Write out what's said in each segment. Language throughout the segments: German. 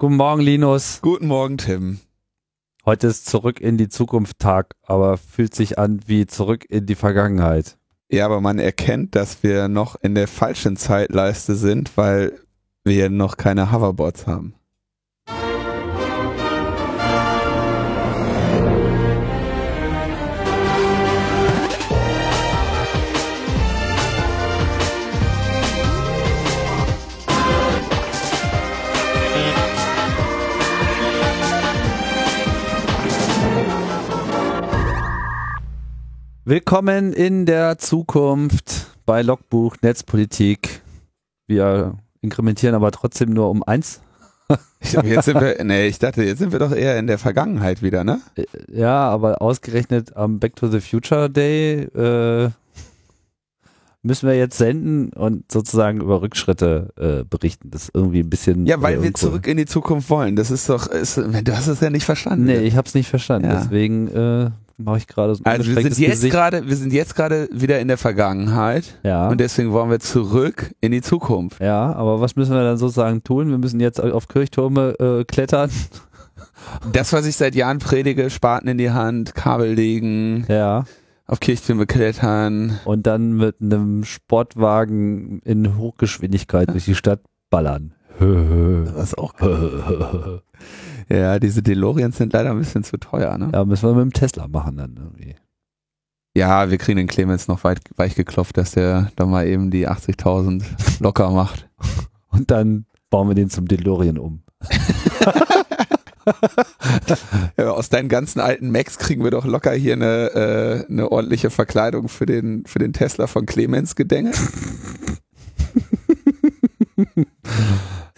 Guten Morgen, Linus. Guten Morgen, Tim. Heute ist zurück in die Zukunft Tag, aber fühlt sich an wie zurück in die Vergangenheit. Ja, aber man erkennt, dass wir noch in der falschen Zeitleiste sind, weil wir noch keine Hoverboards haben. Willkommen in der Zukunft bei Logbuch Netzpolitik. Wir inkrementieren aber trotzdem nur um eins. Ich, jetzt sind wir, nee, ich dachte, jetzt sind wir doch eher in der Vergangenheit wieder, ne? Ja, aber ausgerechnet am Back to the Future Day äh, müssen wir jetzt senden und sozusagen über Rückschritte äh, berichten. Das ist irgendwie ein bisschen. Ja, weil äh, wir zurück in die Zukunft wollen. Das ist doch, ist, du hast es ja nicht verstanden. Nee, ich hab's nicht verstanden. Ja. Deswegen äh, mache ich gerade so ein also wir sind jetzt gerade, wir sind jetzt gerade wieder in der Vergangenheit Ja. und deswegen wollen wir zurück in die Zukunft. Ja, aber was müssen wir dann sozusagen tun? Wir müssen jetzt auf Kirchtürme äh, klettern. Das, was ich seit Jahren predige, Spaten in die Hand, Kabel legen, Ja. auf Kirchtürme klettern. Und dann mit einem Sportwagen in Hochgeschwindigkeit durch die Stadt ballern. Was auch Ja, diese DeLoreans sind leider ein bisschen zu teuer, ne? Ja, müssen wir mit dem Tesla machen dann irgendwie. Ja, wir kriegen den Clemens noch weit, weich geklopft, dass der da mal eben die 80.000 locker macht. Und dann bauen wir den zum DeLorean um. Ja, aus deinen ganzen alten Macs kriegen wir doch locker hier eine, äh, eine ordentliche Verkleidung für den, für den Tesla von Clemens Gedänge.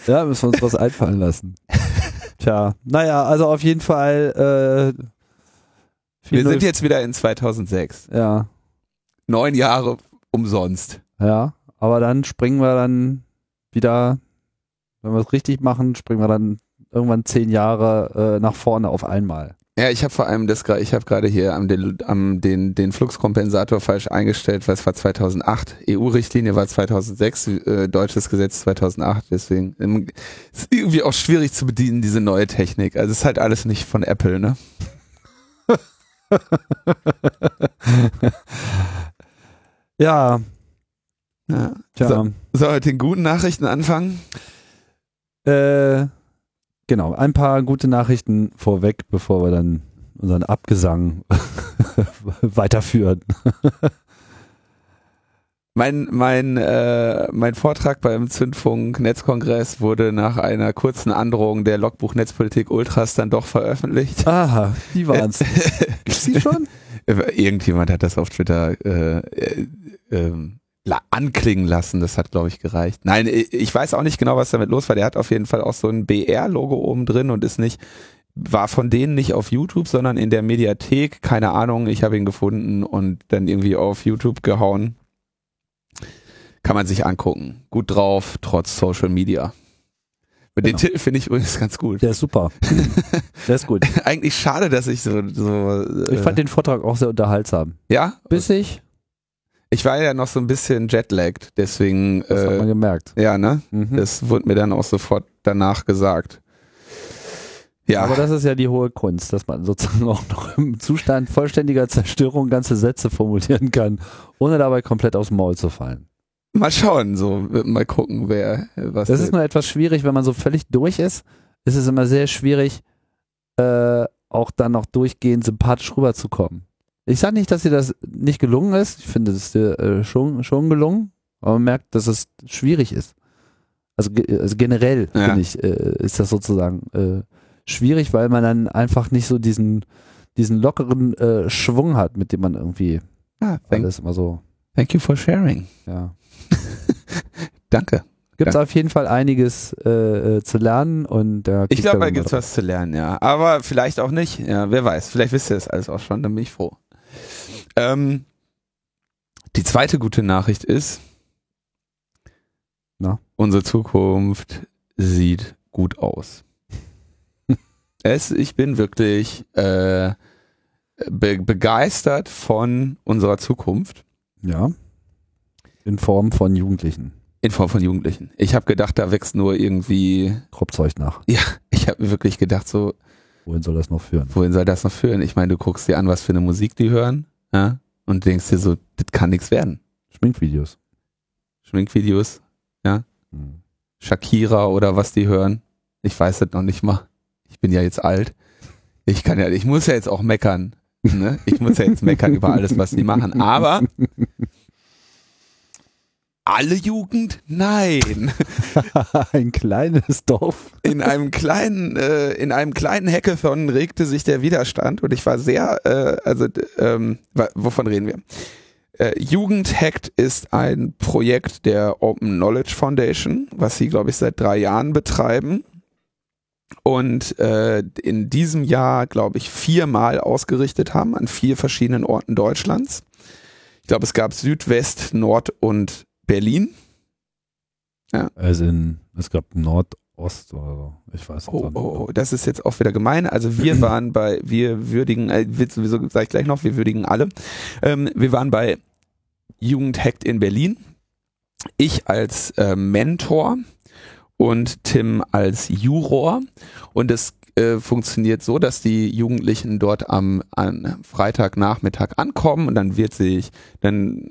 Ja, müssen wir uns was einfallen lassen. Tja, naja, also auf jeden Fall. Äh, Wir sind jetzt wieder in 2006. Ja, Neun Jahre umsonst. ja, aber dann springen wir dann wieder, wenn wir es richtig machen, springen wir dann irgendwann zehn Jahre äh, nach vorne auf einmal. Ja, ich habe vor allem das ich habe gerade hier am, am den, den Fluxkompensator falsch eingestellt, weil es war 2008. EU-Richtlinie war 2006, äh, deutsches Gesetz 2008. Deswegen ähm, ist irgendwie auch schwierig zu bedienen diese neue Technik. Also es ist halt alles nicht von Apple, ne? Ja, Ja. tja. So, soll wir mit den guten Nachrichten anfangen? Äh, genau, ein paar gute Nachrichten vorweg, bevor wir dann unseren Abgesang weiterführen. Mein, mein, äh, mein Vortrag beim Zündfunk Netzkongress wurde nach einer kurzen Androhung der Logbuch Netzpolitik Ultras dann doch veröffentlicht. Aha, die waren's. Gibt's die schon? Irgendjemand hat das auf Twitter äh, äh, ähm, anklingen lassen. Das hat, glaube ich, gereicht. Nein, ich weiß auch nicht genau, was damit los war. Der hat auf jeden Fall auch so ein BR-Logo oben drin und ist nicht, war von denen nicht auf YouTube, sondern in der Mediathek. Keine Ahnung, ich habe ihn gefunden und dann irgendwie auf YouTube gehauen. Kann man sich angucken. Gut drauf, trotz Social Media. Und Den Genau. Titel finde ich übrigens ganz gut. Der ist super. Der ist gut. Eigentlich schade, dass ich so, so äh, Ich fand den Vortrag auch sehr unterhaltsam. ja, Bissig, Ich war ja noch so ein bisschen jetlagged, deswegen, das hat man äh, gemerkt. ja, ne? Mhm. Das wurde mir dann auch sofort danach gesagt. Ja, Aber das ist ja die hohe Kunst, dass man sozusagen auch noch im Zustand vollständiger Zerstörung ganze Sätze formulieren kann, ohne dabei komplett aufs Maul zu fallen. mal schauen, so, mal gucken, wer, was. Das ist nur etwas schwierig, wenn man so völlig durch ist, ist es immer sehr schwierig, äh, auch dann noch durchgehend sympathisch rüberzukommen. Ich sage nicht, dass dir das nicht gelungen ist. Ich finde es dir äh, schon, schon gelungen, aber man merkt, dass es schwierig ist. Also, ge also generell Ja. finde ich, äh, ist das sozusagen äh, schwierig, weil man dann einfach nicht so diesen, diesen lockeren äh, Schwung hat, mit dem man irgendwie ah, thank, alles immer so, thank you for sharing. ja. Danke. Gibt es auf jeden Fall einiges äh, äh, zu lernen und da Ich glaube, da gibt's drauf. was zu lernen, ja. Aber vielleicht auch nicht. Ja, wer weiß. Vielleicht wisst ihr das alles auch schon, dann bin ich froh. Ähm, die zweite gute Nachricht ist, Na? unsere Zukunft sieht gut aus. es, ich bin wirklich äh, be begeistert von unserer Zukunft. Ja. In Form von Jugendlichen. In Form von Jugendlichen. Ich habe gedacht, da wächst nur irgendwie. Kropfzeug nach. Ja, ich habe wirklich gedacht, so. Wohin soll das noch führen? Wohin soll das noch führen? Ich meine, du guckst dir an, was für eine Musik die hören, ja, und denkst dir so, das kann nichts werden. Schminkvideos. Schminkvideos, ja. Hm. Shakira oder was die hören. Ich weiß das noch nicht mal. Ich bin ja jetzt alt. Ich kann ja, ich muss ja jetzt auch meckern. Ne? Ich muss ja jetzt meckern über alles, was die machen. Aber alle Jugend? Nein. Ein kleines Dorf. In einem kleinen, äh, in einem kleinen Hackathon regte sich der Widerstand und ich war sehr, äh, also ähm, wovon reden wir? Äh, Jugend Hackt ist ein Projekt der Open Knowledge Foundation, was sie, glaube ich, seit drei Jahren betreiben und äh, in diesem Jahr, glaube ich, viermal ausgerichtet haben an vier verschiedenen Orten Deutschlands. Ich glaube, es gab Südwest, Nord und Berlin. Ja. Also in, es gab Nordost oder so. Ich weiß nicht. Oh, oh, oh, das ist jetzt auch wieder gemein. Also wir waren bei, wir würdigen, äh, sowieso sage ich gleich noch, wir würdigen alle. Ähm, wir waren bei Jugend Hackt in Berlin. Ich als äh, Mentor und Tim als Juror. Und es äh, funktioniert so, dass die Jugendlichen dort am, am Freitagnachmittag ankommen und dann wird sich, dann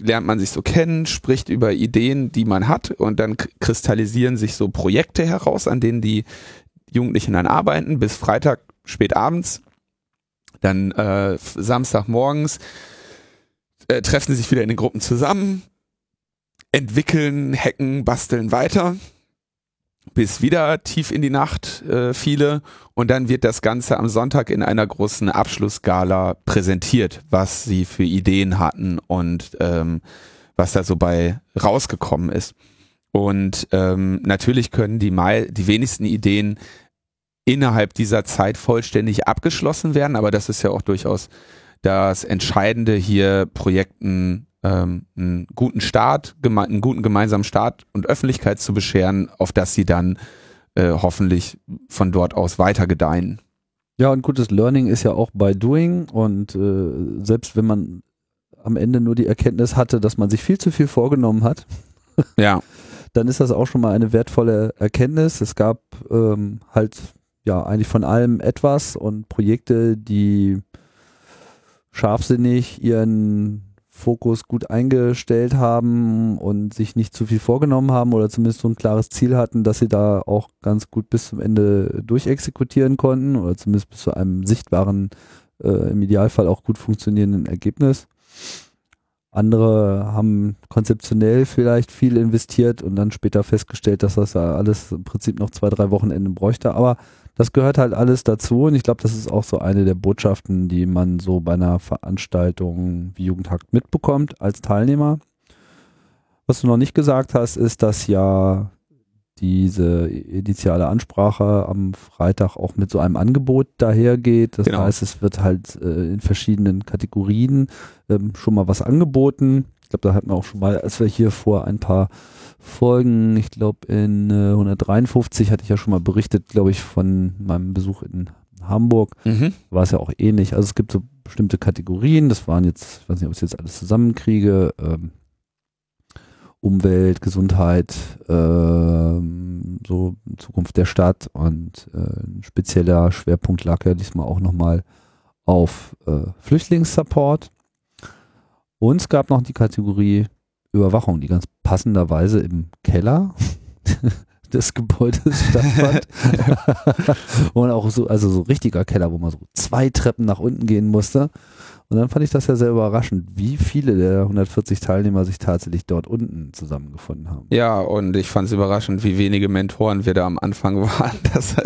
lernt man sich so kennen, spricht über Ideen, die man hat und dann kristallisieren sich so Projekte heraus, an denen die Jugendlichen dann arbeiten bis Freitag spät abends. Dann äh, Samstagmorgens äh, treffen sie sich wieder in den Gruppen zusammen, entwickeln, hacken, basteln weiter bis wieder tief in die Nacht äh, viele und dann wird das Ganze am Sonntag in einer großen Abschlussgala präsentiert, was sie für Ideen hatten und ähm, was da so bei rausgekommen ist. Und ähm, natürlich können die, Mai die wenigsten Ideen innerhalb dieser Zeit vollständig abgeschlossen werden, aber das ist ja auch durchaus das Entscheidende hier Projekten ähm, einen guten Start, einen guten gemeinsamen Start und Öffentlichkeit zu bescheren, auf dass sie dann äh, hoffentlich von dort aus weiter gedeihen. Ja, und gutes Learning ist ja auch bei Doing und äh, selbst wenn man am Ende nur die Erkenntnis hatte, dass man sich viel zu viel vorgenommen hat, ja. dann ist das auch schon mal eine wertvolle Erkenntnis. Es gab ähm, halt ja eigentlich von allem etwas und Projekte, die scharfsinnig ihren Fokus gut eingestellt haben und sich nicht zu viel vorgenommen haben oder zumindest so ein klares Ziel hatten, dass sie da auch ganz gut bis zum Ende durchexekutieren konnten oder zumindest bis zu einem sichtbaren, äh, im Idealfall auch gut funktionierenden Ergebnis. Andere haben konzeptionell vielleicht viel investiert und dann später festgestellt, dass das ja alles im Prinzip noch zwei, drei Wochenenden bräuchte. Aber das gehört halt alles dazu und ich glaube, das ist auch so eine der Botschaften, die man so bei einer Veranstaltung wie Jugendhakt mitbekommt als Teilnehmer. Was du noch nicht gesagt hast, ist, dass ja diese initiale Ansprache am Freitag auch mit so einem Angebot dahergeht. Das genau. heißt, es wird halt äh, in verschiedenen Kategorien ähm, schon mal was angeboten. Ich glaube, da hatten wir auch schon mal, als wir hier vor ein paar Folgen, ich glaube in äh, 153 hatte ich ja schon mal berichtet, glaube ich, von meinem Besuch in Hamburg. Mhm. War es ja auch ähnlich. Also es gibt so bestimmte Kategorien, das waren jetzt, ich weiß nicht, ob ich jetzt alles zusammenkriege, ähm, Umwelt, Gesundheit, ähm, so Zukunft der Stadt und äh, ein spezieller Schwerpunkt lag ja diesmal auch nochmal auf äh, Flüchtlingssupport. Und es gab noch die Kategorie Überwachung, die ganz passenderweise im Keller des Gebäudes stattfand. und auch so, also so richtiger Keller, wo man so zwei Treppen nach unten gehen musste. Und dann fand ich das ja sehr überraschend, wie viele der 140 Teilnehmer sich tatsächlich dort unten zusammengefunden haben. Ja, und ich fand es überraschend, wie wenige Mentoren wir da am Anfang waren. Das,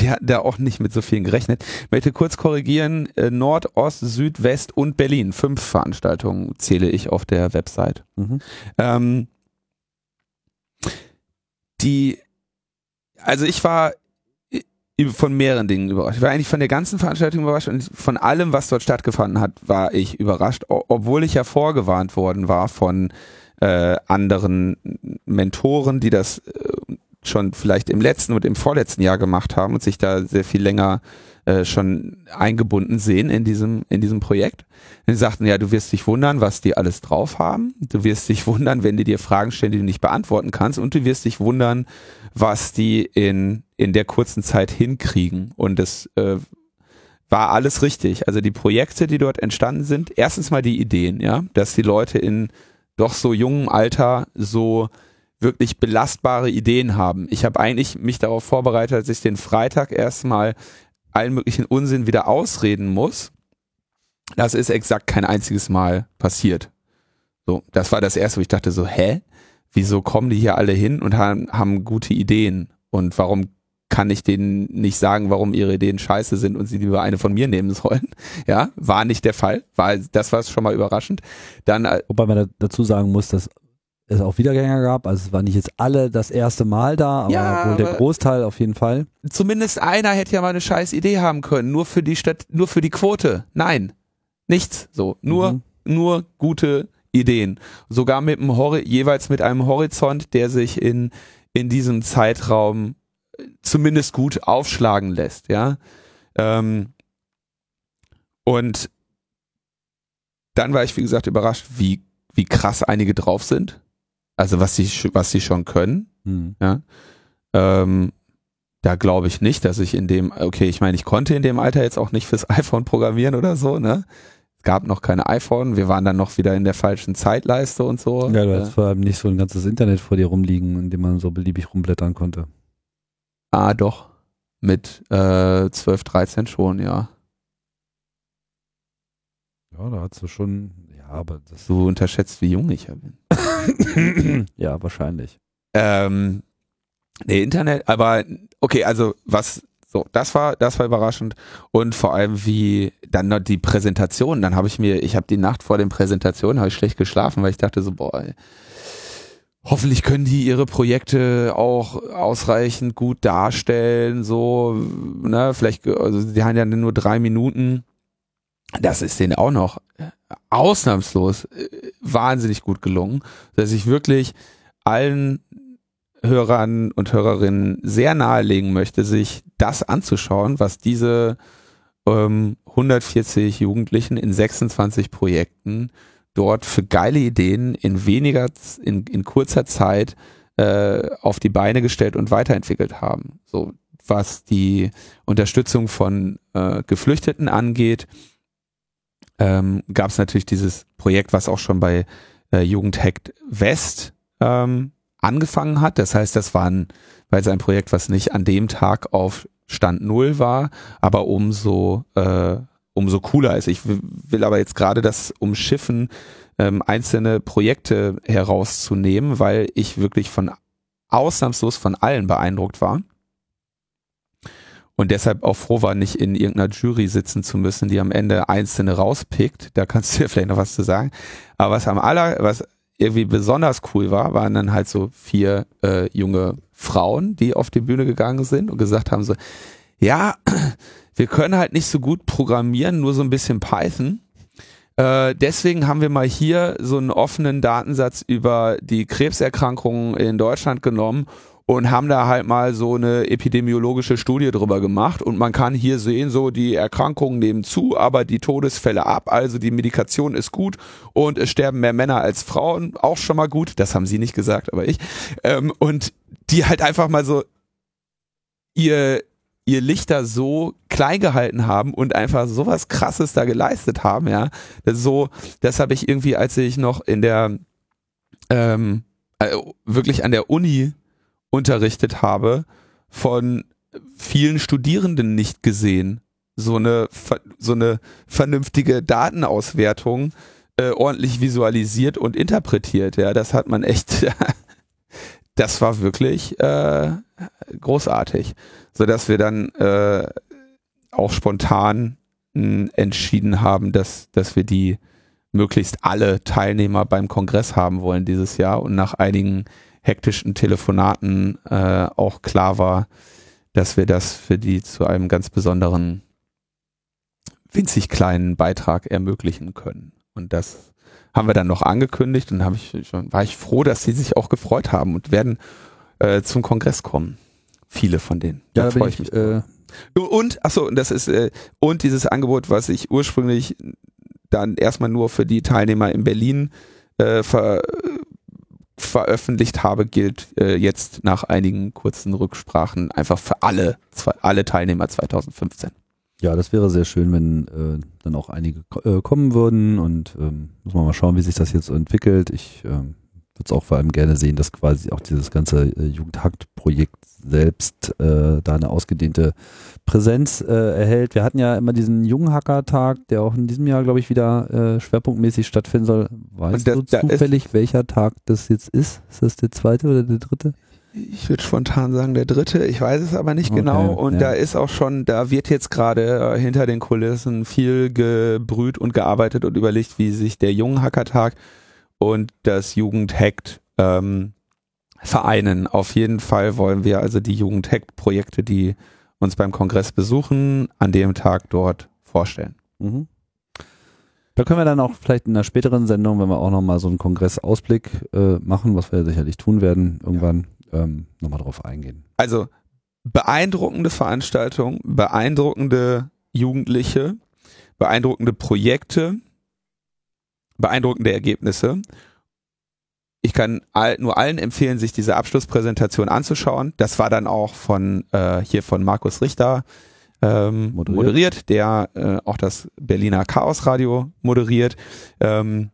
wir hatten da auch nicht mit so vielen gerechnet. Ich möchte kurz korrigieren, äh, Nord, Ost, Süd, West und Berlin. Fünf Veranstaltungen zähle ich auf der Website. Mhm. Ähm, die, also ich war von mehreren Dingen überrascht. Ich war eigentlich von der ganzen Veranstaltung überrascht und von allem, was dort stattgefunden hat, war ich überrascht, obwohl ich ja vorgewarnt worden war von äh, anderen Mentoren, die das äh, schon vielleicht im letzten und im vorletzten Jahr gemacht haben und sich da sehr viel länger äh, schon eingebunden sehen in diesem, in diesem Projekt. Die sagten, ja, du wirst dich wundern, was die alles drauf haben. Du wirst dich wundern, wenn die dir Fragen stellen, die du nicht beantworten kannst. Und du wirst dich wundern, was die in, in der kurzen Zeit hinkriegen. Und das äh, war alles richtig. Also die Projekte, die dort entstanden sind, erstens mal die Ideen, ja, dass die Leute in doch so jungem Alter so wirklich belastbare Ideen haben. Ich habe eigentlich mich darauf vorbereitet, dass ich den Freitag erstmal allen möglichen Unsinn wieder ausreden muss. Das ist exakt kein einziges Mal passiert. So, das war das erste, wo ich dachte so, hä? Wieso kommen die hier alle hin und haben, haben gute Ideen? Und warum kann ich denen nicht sagen, warum ihre Ideen scheiße sind und sie lieber eine von mir nehmen sollen. Ja, war nicht der Fall. War, das war schon mal überraschend. Dann, äh, Wobei man dazu sagen muss, dass es auch Wiedergänger gab. Also es war nicht jetzt alle das erste Mal da, aber Ja, wohl der Großteil auf jeden Fall. zumindest einer hätte ja mal eine scheiß Idee haben können. Nur für die Stadt, nur für die Quote. Nein. Nichts. So. Nur, Mhm. nur gute Ideen. Sogar mit einem Hori jeweils mit einem Horizont, der sich in, in diesem Zeitraum äh, zumindest gut aufschlagen lässt, ja. Ähm, und dann war ich, wie gesagt, überrascht, wie, wie krass einige drauf sind. Also was sie, was sie schon können. Hm. Ähm, da glaube ich nicht, dass ich in dem, okay, ich meine, ich konnte in dem Alter jetzt auch nicht fürs iPhone programmieren oder so, ne? Es gab noch keine iPhone, wir waren dann noch wieder in der falschen Zeitleiste und so. Ja, du Äh, hast vor allem nicht so ein ganzes Internet vor dir rumliegen, in dem man so beliebig rumblättern konnte. ah, doch. Mit äh, 12, 13 schon, ja. Ja, da hast du schon, ja, aber das Du unterschätzt, wie jung ich ja bin. ja, wahrscheinlich. Ähm, nee, Internet, aber okay, also was so, das war, das war überraschend und vor allem wie dann noch die Präsentation. Dann habe ich mir, ich habe die Nacht vor den Präsentationen habe ich schlecht geschlafen, weil ich dachte so, boah, ey, hoffentlich können die ihre Projekte auch ausreichend gut darstellen, so, ne, vielleicht, also die haben ja nur drei Minuten. Das ist denen auch noch ausnahmslos äh, wahnsinnig gut gelungen, dass ich wirklich allen Hörern und Hörerinnen sehr nahelegen möchte, sich das anzuschauen, was diese ähm, 140 Jugendlichen in 26 Projekten dort für geile Ideen in weniger, in, in kurzer Zeit äh, auf die Beine gestellt und weiterentwickelt haben. So was die Unterstützung von äh, Geflüchteten angeht, ähm, gab es natürlich dieses Projekt, was auch schon bei äh, Jugendhackt West ähm, angefangen hat. Das heißt, das war ein, weil es ein Projekt, was nicht an dem Tag auf Stand Null war, aber umso, äh, umso cooler ist. Ich will aber jetzt gerade das umschiffen, ähm, einzelne Projekte herauszunehmen, weil ich wirklich von ausnahmslos von allen beeindruckt war. Und deshalb auch froh war, nicht in irgendeiner Jury sitzen zu müssen, die am Ende einzelne rauspickt. Da kannst du ja vielleicht noch was zu sagen. Aber was am aller, was irgendwie besonders cool war, waren dann halt so vier äh, junge Frauen, die auf die Bühne gegangen sind und gesagt haben so, ja, wir können halt nicht so gut programmieren, nur so ein bisschen Python. Äh, deswegen haben wir mal hier so einen offenen Datensatz über die Krebserkrankungen in Deutschland genommen und haben da halt mal so eine epidemiologische Studie drüber gemacht. Und man kann hier sehen, so die Erkrankungen nehmen zu, aber die Todesfälle ab, also die Medikation ist gut und es sterben mehr Männer als Frauen, auch schon mal gut, das haben sie nicht gesagt, aber ich, ähm, und die halt einfach mal so ihr ihr Lichter so klein gehalten haben und einfach sowas krasses da geleistet haben, ja. Das ist so, das habe ich irgendwie, als ich noch in der ähm, äh, wirklich an der Uni unterrichtet habe, von vielen Studierenden nicht gesehen. So eine, so eine vernünftige Datenauswertung äh, ordentlich visualisiert und interpretiert. Ja, das hat man echt, das war wirklich äh, großartig, so dass wir dann äh, auch spontan mh, entschieden haben, dass, dass wir die möglichst alle Teilnehmer beim Kongress haben wollen dieses Jahr und nach einigen hektischen Telefonaten äh, auch klar war, dass wir das für die zu einem ganz besonderen winzig kleinen Beitrag ermöglichen können. Und das haben wir dann noch angekündigt und habe ich schon, war ich froh, dass sie sich auch gefreut haben und werden äh, zum Kongress kommen. Viele von denen. Da ja, freue ich mich. Äh und, achso, das ist, äh, und dieses Angebot, was ich ursprünglich dann erstmal nur für die Teilnehmer in Berlin äh, ver, veröffentlicht habe, gilt äh, jetzt nach einigen kurzen Rücksprachen einfach für alle, alle Teilnehmer 2015. Ja, das wäre sehr schön, wenn äh, dann auch einige äh, kommen würden und ähm, muss man mal schauen, wie sich das jetzt entwickelt. Ich ähm, würde es auch vor allem gerne sehen, dass quasi auch dieses ganze äh, Jugendhakt-Projekt selbst äh, da eine ausgedehnte Präsenz äh, erhält. Wir hatten ja immer diesen Junghacker-Tag, der auch in diesem Jahr, glaube ich, wieder äh, schwerpunktmäßig stattfinden soll. Weißt das, du zufällig, welcher Tag das jetzt ist? Ist das der zweite oder der dritte? Ich würde spontan sagen der dritte, ich weiß es aber nicht okay, genau. Und ja. da ist auch schon, da wird jetzt gerade äh, hinter den Kulissen viel gebrüht und gearbeitet und überlegt, wie sich der Junghackertag und das Jugendhackt ähm, vereinen. Auf jeden Fall wollen wir also die Jugendhackt-Projekte, die uns beim Kongress besuchen, an dem Tag dort vorstellen. Mhm. Da können wir dann auch vielleicht in einer späteren Sendung, wenn wir auch nochmal so einen Kongressausblick äh, machen, was wir sicherlich tun werden, irgendwann ja. ähm, nochmal drauf eingehen. Also beeindruckende Veranstaltung, beeindruckende Jugendliche, beeindruckende Projekte, beeindruckende Ergebnisse ich kann all, nur allen empfehlen, sich diese Abschlusspräsentation anzuschauen. Das war dann auch von äh, hier von Markus Richter ähm, moderiert. moderiert, der äh, auch das Berliner Chaos Radio moderiert. Ähm,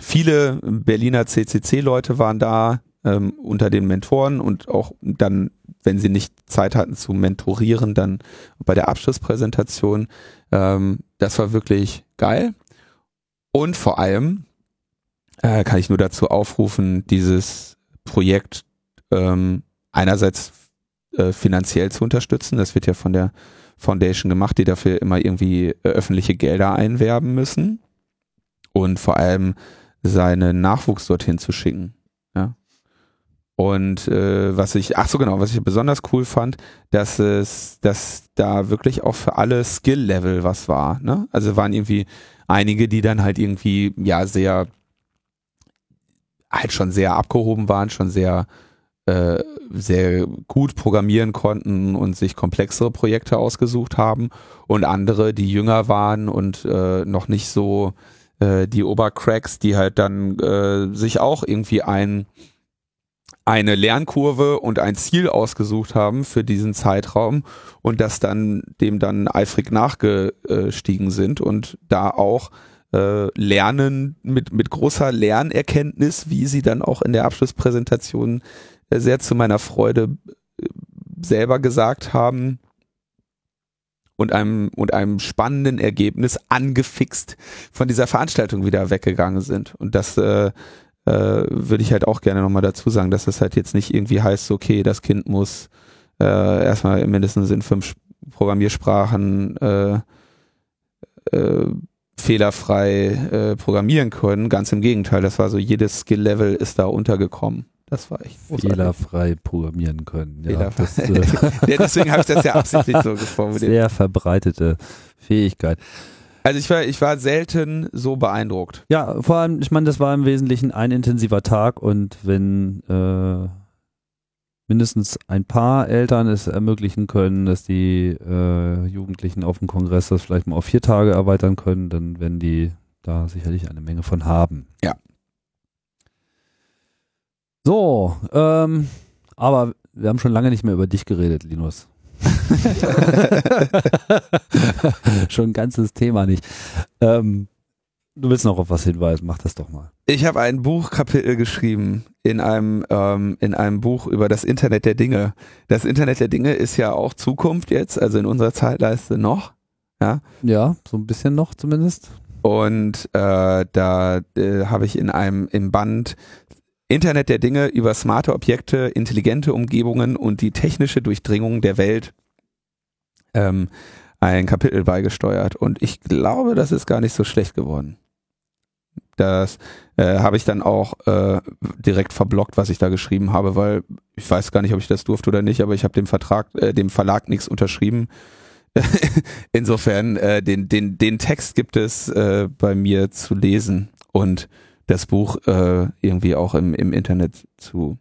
viele Berliner CCC-Leute waren da ähm, unter den Mentoren und auch dann, wenn sie nicht Zeit hatten zu mentorieren, dann bei der Abschlusspräsentation. Ähm, das war wirklich geil. Und vor allem, äh, kann ich nur dazu aufrufen, dieses Projekt ähm, einerseits äh, finanziell zu unterstützen. Das wird ja von der Foundation gemacht, die dafür immer irgendwie äh, öffentliche Gelder einwerben müssen und vor allem seinen Nachwuchs dorthin zu schicken. Ja. Und äh, was ich, ach so genau, was ich besonders cool fand, dass es, dass da wirklich auch für alle Skill-Level was war. Ne? Also waren irgendwie einige, die dann halt irgendwie ja sehr halt schon sehr abgehoben waren, schon sehr äh, sehr gut programmieren konnten und sich komplexere Projekte ausgesucht haben und andere, die jünger waren und äh, noch nicht so äh, die Obercracks, die halt dann äh, sich auch irgendwie ein eine Lernkurve und ein Ziel ausgesucht haben für diesen Zeitraum und das dann dem dann eifrig nachgestiegen sind und da auch äh, lernen mit, mit großer Lernerkenntnis, wie sie dann auch in der Abschlusspräsentation äh, sehr zu meiner Freude äh, selber gesagt haben und einem, und einem spannenden Ergebnis angefixt von dieser Veranstaltung wieder weggegangen sind. Und das äh, äh, würde ich halt auch gerne nochmal dazu sagen, dass das halt jetzt nicht irgendwie heißt, okay, das Kind muss äh, erstmal mindestens in fünf Programmiersprachen äh, äh, fehlerfrei äh, programmieren können. Ganz im Gegenteil, das war so, jedes Skill-Level ist da untergekommen. Das war echt. Fehlerfrei programmieren können. Ja, das, äh deswegen habe ich das ja absichtlich so geformuliert. Sehr verbreitete Fähigkeit. Also ich war, ich war selten so beeindruckt. Ja, vor allem, ich meine, das war im Wesentlichen ein intensiver Tag und wenn äh, mindestens ein paar Eltern es ermöglichen können, dass die äh, Jugendlichen auf dem Kongress das vielleicht mal auf vier Tage erweitern können, dann werden die da sicherlich eine Menge von haben. Ja. So, ähm, aber wir haben schon lange nicht mehr über dich geredet, Linus. schon ein ganzes Thema nicht. Ähm, du willst noch auf was hinweisen, mach das doch mal. Ich habe ein Buchkapitel geschrieben in einem ähm, in einem Buch über das Internet der Dinge. Das Internet der Dinge ist ja auch Zukunft jetzt, also in unserer Zeitleiste noch. Ja, ja so ein bisschen noch zumindest. Und äh, da äh, habe ich in einem im Band Internet der Dinge über smarte Objekte, intelligente Umgebungen und die technische Durchdringung der Welt ähm, ein Kapitel beigesteuert. Und ich glaube, das ist gar nicht so schlecht geworden. Das äh, habe ich dann auch äh, direkt verblockt, was ich da geschrieben habe, weil ich weiß gar nicht, ob ich das durfte oder nicht, aber ich habe dem Vertrag, äh, dem Verlag nichts unterschrieben. Insofern, äh, den, den, den Text gibt es äh, bei mir zu lesen und das Buch äh, irgendwie auch im, im Internet zu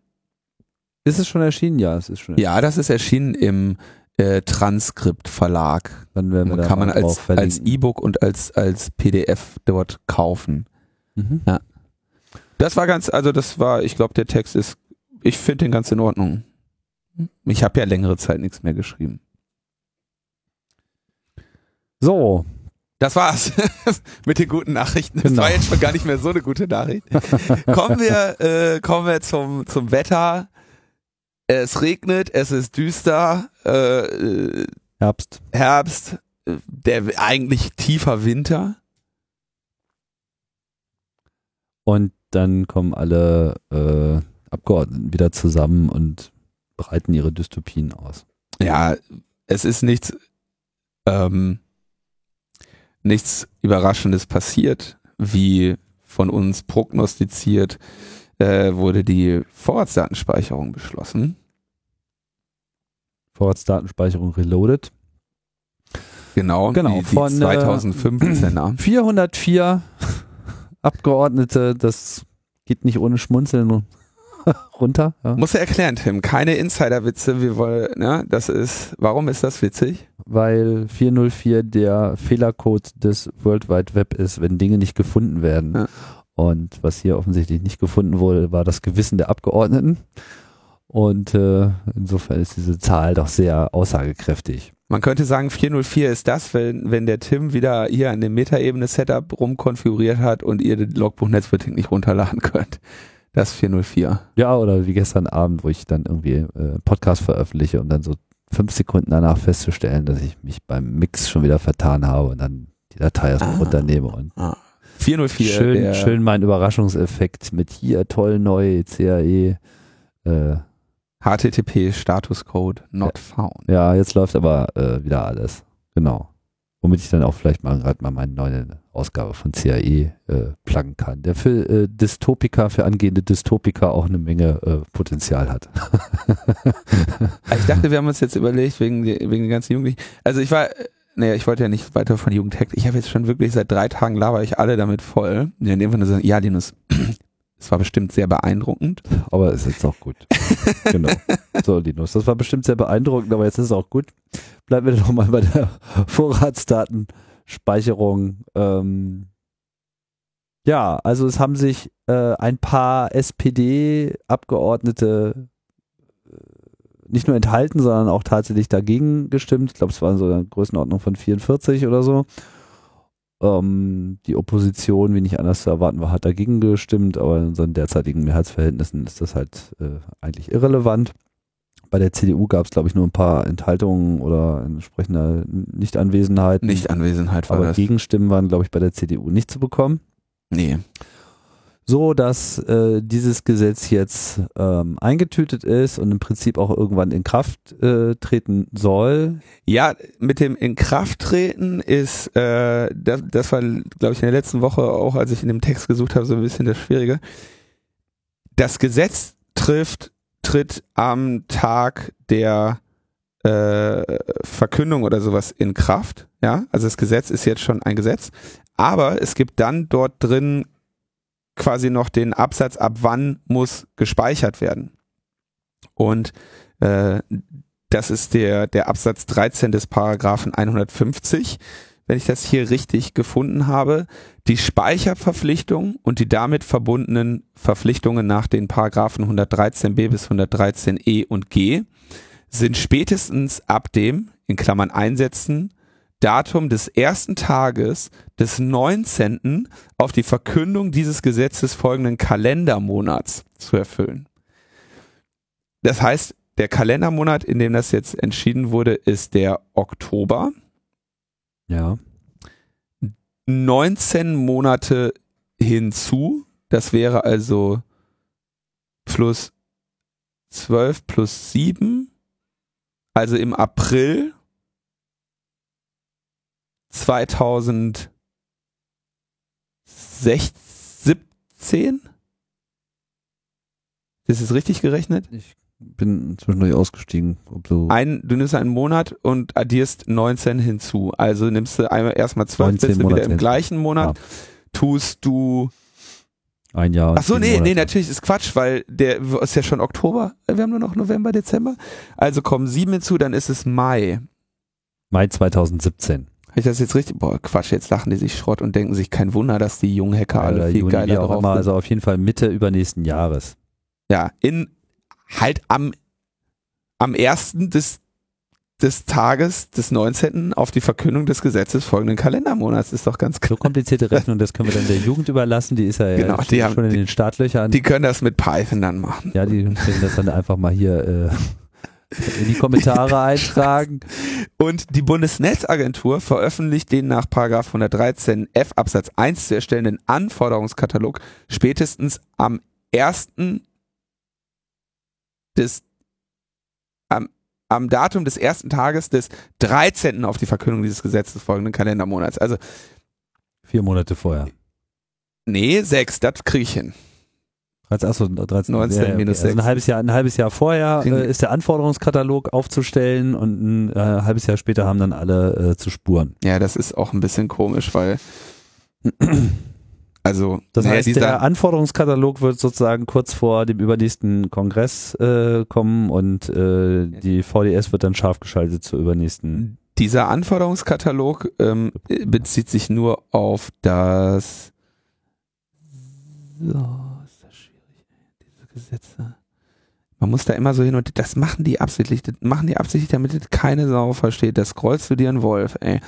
Ist es schon erschienen? Ja, es ist schon erschienen. Ja, das ist erschienen im äh, Transkript Verlag. Dann werden wir da Kann man als. E-Book und als, als PDF dort kaufen. Mhm. Das war ganz, also das war, ich glaube, der Text ist, ich finde den ganz in Ordnung. Ich habe ja längere Zeit nichts mehr geschrieben. So, Das war's mit den guten Nachrichten. Das Genau. war jetzt schon gar nicht mehr so eine gute Nachricht. kommen wir, äh, kommen wir zum, zum Wetter. Es regnet, es ist düster, äh, äh, Herbst. Herbst, äh, der eigentlich tiefer Winter. Und dann kommen alle äh, Abgeordneten wieder zusammen und breiten ihre Dystopien aus. Ja, es ist nichts, ähm, nichts Überraschendes passiert, wie von uns prognostiziert, äh, wurde die Vorratsdatenspeicherung beschlossen. Vorratsdatenspeicherung reloaded. Genau, Genau, die, die von, äh, 2015er. 404 Abgeordnete, das geht nicht ohne Schmunzeln runter. Ja. Muss er erklären, Tim. Keine Insiderwitze. Wir wollen, ne, das ist, warum ist das witzig? Weil 404 der Fehlercode des World Wide Web ist, wenn Dinge nicht gefunden werden. Ja. Und was hier offensichtlich nicht gefunden wurde, war das Gewissen der Abgeordneten. Und äh, insofern ist diese Zahl doch sehr aussagekräftig. Man könnte sagen, 404 ist das, wenn, wenn der Tim wieder hier an dem Metaebene-Setup rumkonfiguriert hat und ihr den Logbuch Netzpolitik nicht runterladen könnt. Das ist 404. Ja, oder wie gestern Abend, wo ich dann irgendwie äh, Podcast veröffentliche, um dann so fünf Sekunden danach festzustellen, dass ich mich beim Mix schon wieder vertan habe und dann die Datei erstmal Ah. runternehme und 404. schön, schön mein Überraschungseffekt mit hier toll neu CAE. Äh, HTTP Statuscode not found. ja, jetzt läuft aber äh, wieder alles. Genau. Womit ich dann auch vielleicht mal gerade mal meine neue Ausgabe von CAE äh, pluggen kann, der für äh, Dystopiker, für angehende Dystopiker auch eine Menge äh, Potenzial hat. Ich dachte, wir haben uns jetzt überlegt, wegen, wegen den ganzen Jugendlichen. Also ich war, naja, ich wollte ja nicht weiter von Jugendhack. Ich habe jetzt schon wirklich seit drei Tagen laber ich alle damit voll. Die in dem Fall nur sagen, ja, Linus, es war bestimmt sehr beeindruckend. Aber ist jetzt auch gut. genau. So, Linus, das war bestimmt sehr beeindruckend, aber jetzt ist es auch gut. Bleiben wir doch mal bei der Vorratsdatenspeicherung. Ähm, ja, also es haben sich äh, ein paar SPD-Abgeordnete äh, nicht nur enthalten, sondern auch tatsächlich dagegen gestimmt. Ich glaube, es waren so eine Größenordnung von 44 oder so. Ähm, die Opposition, wie nicht anders zu erwarten war, hat dagegen gestimmt, aber in unseren derzeitigen Mehrheitsverhältnissen ist das halt äh, eigentlich irrelevant. Bei der CDU gab es, glaube ich, nur ein paar Enthaltungen oder entsprechende Nichtanwesenheiten. Nicht-Anwesenheit war aber das. Gegenstimmen waren, glaube ich, bei der CDU nicht zu bekommen. Nee. So, dass äh, dieses Gesetz jetzt ähm, eingetütet ist und im Prinzip auch irgendwann in Kraft äh, treten soll. Ja, mit dem Inkrafttreten ist, äh, das, das war, glaube ich, in der letzten Woche auch, als ich in dem Text gesucht habe, so ein bisschen das Schwierige. Das Gesetz trifft, tritt am Tag der äh, Verkündung oder sowas in Kraft. Ja, also das Gesetz ist jetzt schon ein Gesetz, aber es gibt dann dort drin quasi noch den Absatz, ab wann muss gespeichert werden. Und äh, das ist der, der Absatz 13 des Paragraphen 150, wenn ich das hier richtig gefunden habe. Die Speicherverpflichtung und die damit verbundenen Verpflichtungen nach den Paragraphen 113b bis 113e und g sind spätestens ab dem, in Klammern einsetzen, Datum des ersten Tages des 19. auf die Verkündung dieses Gesetzes folgenden Kalendermonats zu erfüllen. Das heißt, der Kalendermonat, in dem das jetzt entschieden wurde, ist der Oktober. Ja. 19 Monate hinzu, das wäre also plus 12 plus 7, also im April 2017. Ist es richtig gerechnet? Ich bin zwischendurch ausgestiegen. So Ein, du nimmst einen Monat und addierst 19 hinzu. Also nimmst du einmal erstmal 12, 19 bist du wieder im gleichen Monat, tust du Ein Jahr. Ach so, nee, Monate. nee, natürlich ist Quatsch, weil der ist ja schon Oktober. Wir haben nur noch November, Dezember. Also kommen sieben hinzu, dann ist es Mai. Mai 2017. Habe ich das jetzt richtig? Boah, Quatsch, jetzt lachen die sich Schrott und denken sich, kein Wunder, dass die jungen Hacker alle viel Juni, geiler wie auch drauf immer, sind. also auf jeden Fall Mitte übernächsten Jahres. Ja, in halt am am ersten des des Tages des 19. auf die Verkündung des Gesetzes folgenden Kalendermonats ist doch ganz klar. So komplizierte Rechnung, das können wir dann der Jugend überlassen, die ist ja Genau, schon, die haben- schon in den Startlöchern. Die können das mit Python dann machen. ja, die können das dann einfach mal hier äh, in die Kommentare eintragen. Und die Bundesnetzagentur veröffentlicht den nach Paragraph 113 F Absatz 1 zu erstellenden Anforderungskatalog spätestens am ersten des am, am Datum des ersten Tages des 13. auf die Verkündung dieses Gesetzes folgenden Kalendermonats. Also Vier Monate vorher. nee, sechs, das kriege ich hin. 13, achso, 13, 19 minus Also ein halbes Jahr, ein halbes Jahr vorher äh, ist der Anforderungskatalog aufzustellen und ein äh, halbes Jahr später haben dann alle äh, zu spuren. Ja, das ist auch ein bisschen komisch, weil also Das heißt, dieser- der Anforderungskatalog wird sozusagen kurz vor dem übernächsten Kongress äh, kommen und äh, die VDS wird dann scharf geschaltet zur übernächsten. Dieser Anforderungskatalog ähm, bezieht sich nur auf das. So, ist das schwierig, ey, diese Gesetze. Man muss da immer so hin und das machen die absichtlich, das machen die absichtlich, damit das keine Sau versteht. Das scrollst du dir einen Wolf, ey.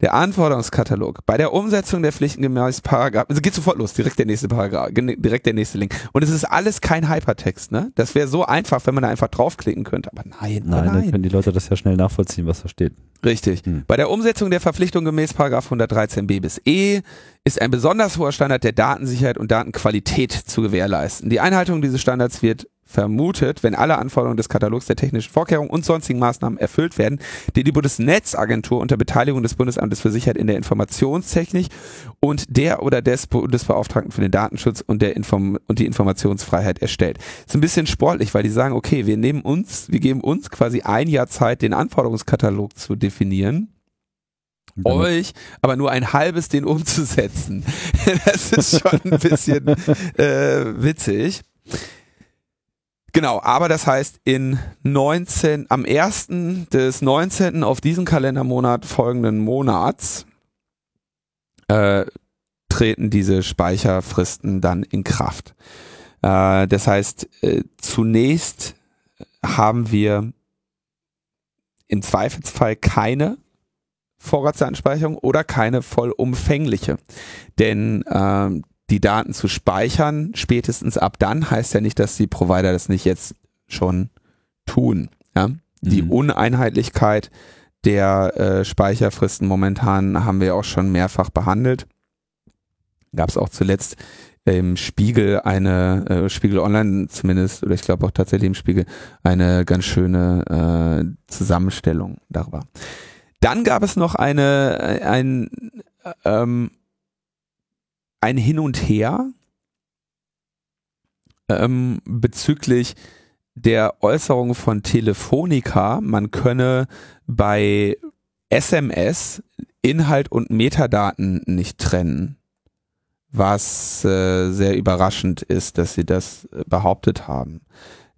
Der Anforderungskatalog. Bei der Umsetzung der Pflichten gemäß Paragraph, also geht sofort los, direkt der nächste Paragraph, direkt der nächste Link. Und es ist alles kein Hypertext, ne? Das wäre so einfach, wenn man da einfach draufklicken könnte. Aber nein, Nein, nein. dann können die Leute das ja schnell nachvollziehen, was da steht. Richtig. Hm. Bei der Umsetzung der Verpflichtung gemäß 113b bis e ist ein besonders hoher Standard der Datensicherheit und Datenqualität zu gewährleisten. Die Einhaltung dieses Standards wird vermutet, wenn alle Anforderungen des Katalogs der technischen Vorkehrungen und sonstigen Maßnahmen erfüllt werden, die die Bundesnetzagentur unter Beteiligung des Bundesamtes für Sicherheit in der Informationstechnik und der oder des Bundesbeauftragten für den Datenschutz und, der Inform und die Informationsfreiheit erstellt. Ist ein bisschen sportlich, weil die sagen, okay, wir nehmen uns, wir geben uns quasi ein Jahr Zeit, den Anforderungskatalog zu definieren euch aber nur ein halbes den umzusetzen. Das ist schon ein bisschen äh, witzig. Genau, aber das heißt, in 19, am 1. des 19. auf diesen Kalendermonat folgenden Monats äh, treten diese Speicherfristen dann in Kraft. Äh, das heißt, äh, zunächst haben wir im Zweifelsfall keine Vorratsdatenspeicherung oder keine vollumfängliche. Denn ähm, die Daten zu speichern, spätestens ab dann, heißt ja nicht, dass die Provider das nicht jetzt schon tun. Ja? Die Mhm. Uneinheitlichkeit der äh, Speicherfristen momentan haben wir auch schon mehrfach behandelt. Gab es auch zuletzt im Spiegel eine, äh, Spiegel Online zumindest, oder ich glaube auch tatsächlich im Spiegel, eine ganz schöne äh, Zusammenstellung darüber. Dann gab es noch eine, äh, ein, äh, ähm, ein Hin und Her ähm, bezüglich der Äußerung von Telefonica, man könne bei SMS Inhalt und Metadaten nicht trennen. Was äh, sehr überraschend ist, dass sie das äh, behauptet haben.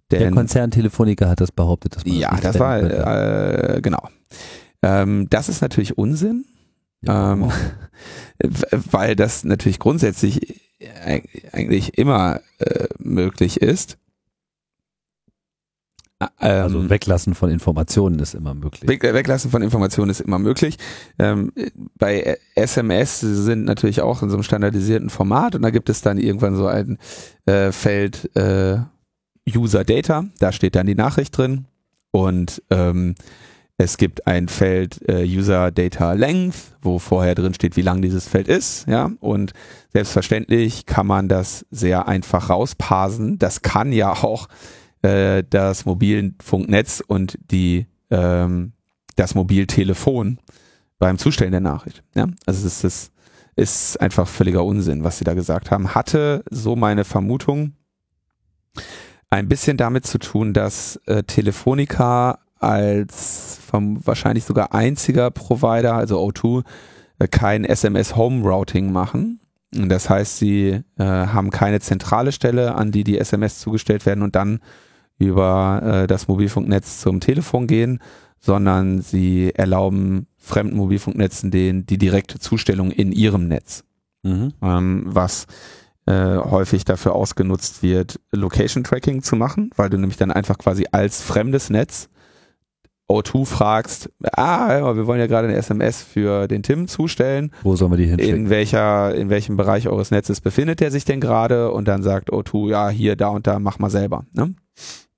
der Denn Konzern Telefonica hat das behauptet. Dass man ja, nicht das war äh, genau. Ähm, das ist natürlich Unsinn, ähm, weil das natürlich grundsätzlich eig- eigentlich immer äh, möglich ist. Ähm, also Weglassen von Informationen ist immer möglich. Weg, Weglassen von Informationen ist immer möglich. Ähm, bei SMS sind natürlich auch in so einem standardisierten Format und da gibt es dann irgendwann so ein äh, Feld äh, User Data, da steht dann die Nachricht drin und ähm, es gibt ein Feld äh, User Data Length, wo vorher drin steht, wie lang dieses Feld ist, ja, und selbstverständlich kann man das sehr einfach rausparsen. Das kann ja auch äh, das Mobilfunknetz und die ähm, das Mobiltelefon beim Zustellen der Nachricht. Ja? Also es ist, es ist einfach völliger Unsinn, was sie da gesagt haben. Hatte so meine Vermutung ein bisschen damit zu tun, dass äh, Telefonica als vom wahrscheinlich sogar einziger Provider, also O2, äh, kein SMS Home Routing machen. Das heißt, sie äh, haben keine zentrale Stelle, an die die SMS zugestellt werden und dann über äh, das Mobilfunknetz zum Telefon gehen, sondern sie erlauben fremden Mobilfunknetzen den, die direkte Zustellung in ihrem Netz. Mhm. Ähm, was äh, häufig dafür ausgenutzt wird, Location Tracking zu machen, weil du nämlich dann einfach quasi als fremdes Netz O2 fragst, ah, wir wollen ja gerade eine SMS für den Tim zustellen. Wo sollen wir die hinschicken? In welcher, in welchem Bereich eures Netzes befindet er sich denn gerade? Und dann sagt O2, ja, hier, da und da, mach mal selber. Ne?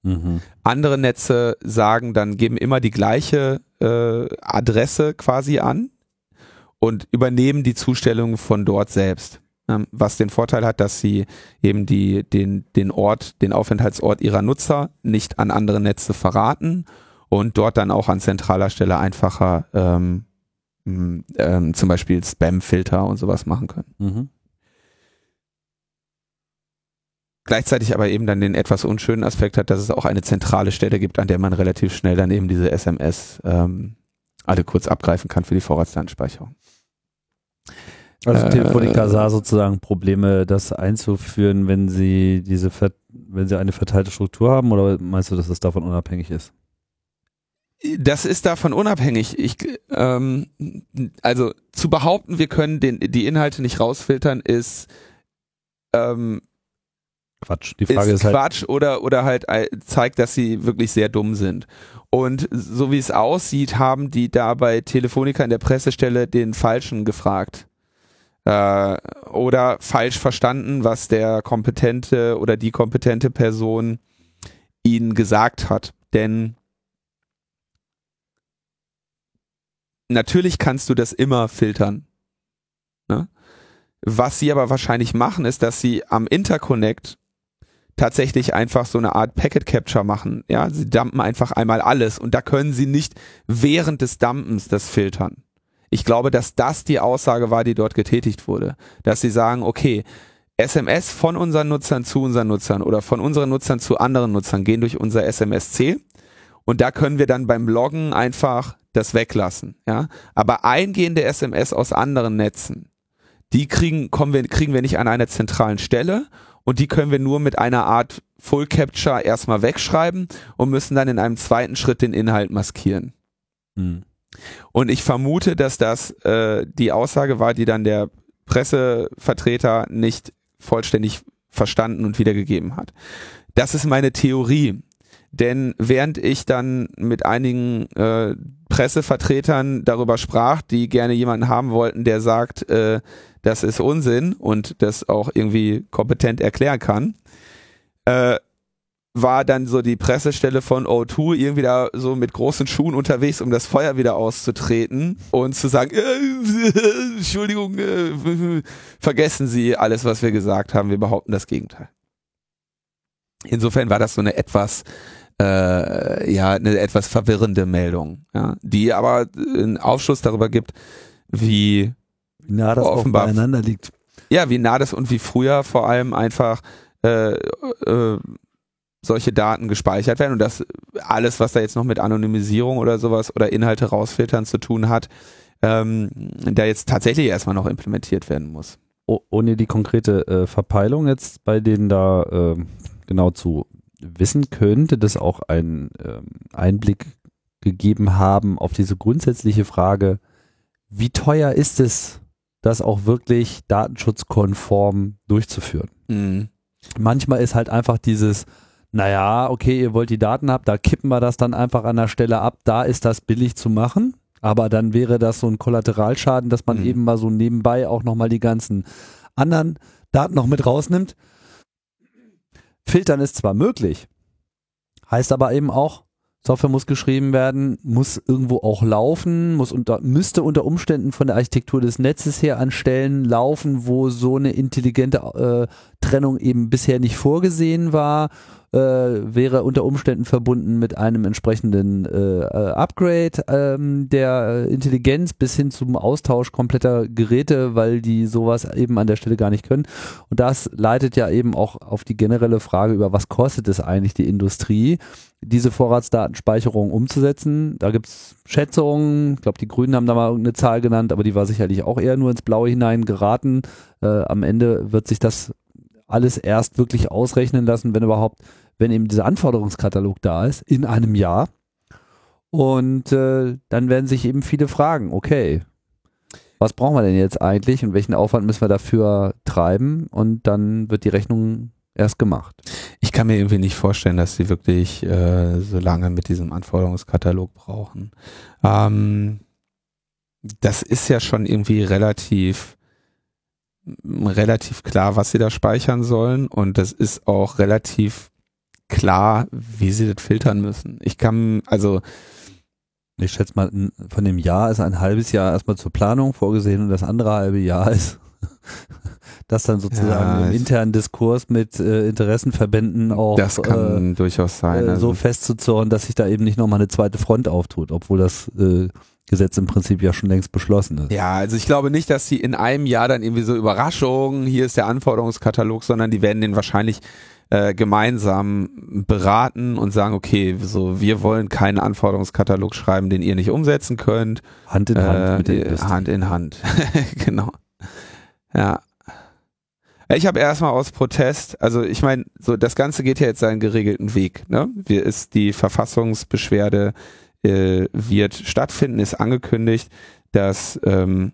Mhm. Andere Netze sagen dann, geben immer die gleiche äh, Adresse quasi an und übernehmen die Zustellung von dort selbst. Ähm, was den Vorteil hat, dass sie eben die, den, den Ort, den Aufenthaltsort ihrer Nutzer nicht an andere Netze verraten und dort dann auch an zentraler Stelle einfacher ähm, ähm, zum Beispiel Spam-Filter und sowas machen können. Mhm. Gleichzeitig aber eben dann den etwas unschönen Aspekt hat, dass es auch eine zentrale Stelle gibt, an der man relativ schnell dann eben diese SMS ähm, alle kurz abgreifen kann für die Vorratsdatenspeicherung. Also äh, Telefonica sah sozusagen Probleme, das einzuführen, wenn sie diese, wenn sie eine verteilte Struktur haben, oder meinst du, dass das davon unabhängig ist? Das ist davon unabhängig. Ich, ähm, also zu behaupten, wir können den, die Inhalte nicht rausfiltern, ist ähm, Quatsch. Die Frage ist, ist halt Quatsch oder oder halt zeigt, dass sie wirklich sehr dumm sind. Und so wie es aussieht, haben die da bei Telefonica in der Pressestelle den Falschen gefragt äh, oder falsch verstanden, was der kompetente oder die kompetente Person ihnen gesagt hat. Denn natürlich kannst du das immer filtern. Ne? Was sie aber wahrscheinlich machen, ist, dass sie am Interconnect tatsächlich einfach so eine Art Packet Capture machen. Ja, sie dumpen einfach einmal alles und da können sie nicht während des Dumpens das filtern. Ich glaube, dass das die Aussage war, die dort getätigt wurde. Dass sie sagen, okay, SMS von unseren Nutzern zu unseren Nutzern oder von unseren Nutzern zu anderen Nutzern gehen durch unser SMSC und da können wir dann beim Loggen einfach das weglassen, ja. Aber eingehende SMS aus anderen Netzen, die kriegen, kommen wir, kriegen wir nicht an einer zentralen Stelle und die können wir nur mit einer Art Full Capture erstmal wegschreiben und müssen dann in einem zweiten Schritt den Inhalt maskieren. Hm. Und ich vermute, dass das äh, die Aussage war, die dann der Pressevertreter nicht vollständig verstanden und wiedergegeben hat. Das ist meine Theorie. Denn während ich dann mit einigen äh, Pressevertretern darüber sprach, die gerne jemanden haben wollten, der sagt, äh, das ist Unsinn und das auch irgendwie kompetent erklären kann, äh, war dann so die Pressestelle von O2 irgendwie da so mit großen Schuhen unterwegs, um das Feuer wieder auszutreten und zu sagen, äh, Entschuldigung, äh, vergessen Sie alles, was wir gesagt haben, wir behaupten das Gegenteil. Insofern war das so eine etwas äh, ja eine etwas verwirrende Meldung, ja, die aber einen Aufschluss darüber gibt, wie, wie nah das offenbar beieinander liegt. Ja, wie nah das und wie früher vor allem einfach äh, äh, solche Daten gespeichert werden und dass alles, was da jetzt noch mit Anonymisierung oder sowas oder Inhalte rausfiltern zu tun hat, ähm, da jetzt tatsächlich erstmal noch implementiert werden muss. Oh, ohne die konkrete äh, Verpeilung jetzt bei denen da äh, genau zu wissen, könnte das auch einen ähm, Einblick gegeben haben auf diese grundsätzliche Frage, wie teuer ist es, das auch wirklich datenschutzkonform durchzuführen? Mhm. Manchmal ist halt einfach dieses, naja, okay, ihr wollt die Daten haben, da kippen wir das dann einfach an der Stelle ab, da ist das billig zu machen. Aber dann wäre das so ein Kollateralschaden, dass man mhm. eben mal so nebenbei auch nochmal die ganzen anderen Daten noch mit rausnimmt. Filtern ist zwar möglich, heißt aber eben auch, Software muss geschrieben werden, muss irgendwo auch laufen, muss unter, müsste unter Umständen von der Architektur des Netzes her an Stellen laufen, wo so eine intelligente äh, Trennung eben bisher nicht vorgesehen war. Äh, wäre unter Umständen verbunden mit einem entsprechenden äh, äh Upgrade ähm, der Intelligenz bis hin zum Austausch kompletter Geräte, weil die sowas eben an der Stelle gar nicht können. Und das leitet ja eben auch auf die generelle Frage über, was kostet es eigentlich die Industrie, diese Vorratsdatenspeicherung umzusetzen. Da gibt's Schätzungen, ich glaube, die Grünen haben da mal irgendeine Zahl genannt, aber die war sicherlich auch eher nur ins Blaue hinein geraten. Äh, am Ende wird sich das alles erst wirklich ausrechnen lassen, wenn überhaupt, wenn eben dieser Anforderungskatalog da ist, in einem Jahr. Und äh, dann werden sich eben viele fragen, okay, was brauchen wir denn jetzt eigentlich und welchen Aufwand müssen wir dafür treiben? Und dann wird die Rechnung erst gemacht. Ich kann mir irgendwie nicht vorstellen, dass sie wirklich äh, so lange mit diesem Anforderungskatalog brauchen. Ähm, das ist ja schon irgendwie relativ relativ klar, was sie da speichern sollen und das ist auch relativ klar, wie sie das filtern müssen. Ich kann, also ich schätze mal, von dem Jahr ist ein halbes Jahr erstmal zur Planung vorgesehen und das andere halbe Jahr ist das dann sozusagen ja, im internen Diskurs mit äh, Interessenverbänden auch das kann äh, durchaus sein, äh, so also. festzuzorren, dass sich da eben nicht nochmal eine zweite Front auftut, obwohl das äh, Gesetz im Prinzip ja schon längst beschlossen ist. Ja, also ich glaube nicht, dass sie in einem Jahr dann irgendwie so Überraschung, hier ist der Anforderungskatalog, sondern die werden den wahrscheinlich äh, gemeinsam beraten und sagen, okay, so wir wollen keinen Anforderungskatalog schreiben, den ihr nicht umsetzen könnt. Hand in Hand äh, mit der Hand in Hand. genau. Ja. Ich habe erstmal aus Protest, also ich meine, so das Ganze geht ja jetzt seinen geregelten Weg. Ne? Wir ist die Verfassungsbeschwerde äh, wird stattfinden, ist angekündigt. Das ähm,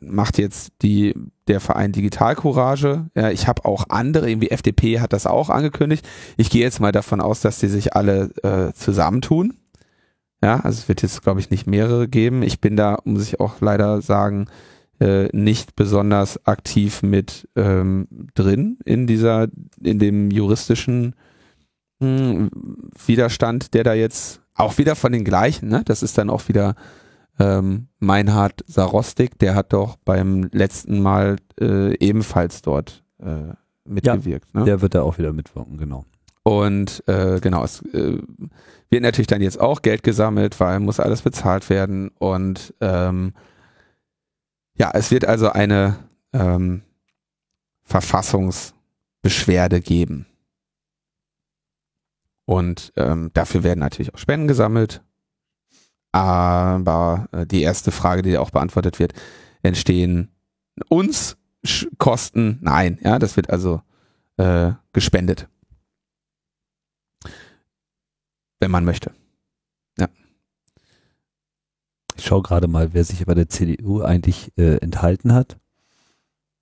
macht jetzt die der Verein Digital Courage. Ja, ich habe auch andere, irgendwie FDP hat das auch angekündigt. Ich gehe jetzt mal davon aus, dass die sich alle äh, zusammentun. Ja, also es wird jetzt, glaube ich, nicht mehrere geben. Ich bin da, muss ich auch leider sagen, äh, nicht besonders aktiv mit ähm, drin in dieser, in dem juristischen hm, Widerstand, der da jetzt auch wieder von den gleichen, ne? Das ist dann auch wieder ähm, Meinhard Sarostik, der hat doch beim letzten Mal äh, ebenfalls dort äh, mitgewirkt. Ja, ne? Der wird da auch wieder mitwirken, genau. Und äh, genau, es äh, wird natürlich dann jetzt auch Geld gesammelt, weil muss alles bezahlt werden. Und ähm, ja, es wird also eine ähm, Verfassungsbeschwerde geben. Und ähm, dafür werden natürlich auch Spenden gesammelt. Aber äh, die erste Frage, die auch beantwortet wird, entstehen uns Kosten? Nein, ja, das wird also äh, gespendet. Wenn man möchte. Ja. Ich schaue gerade mal, wer sich bei der CDU eigentlich äh, enthalten hat.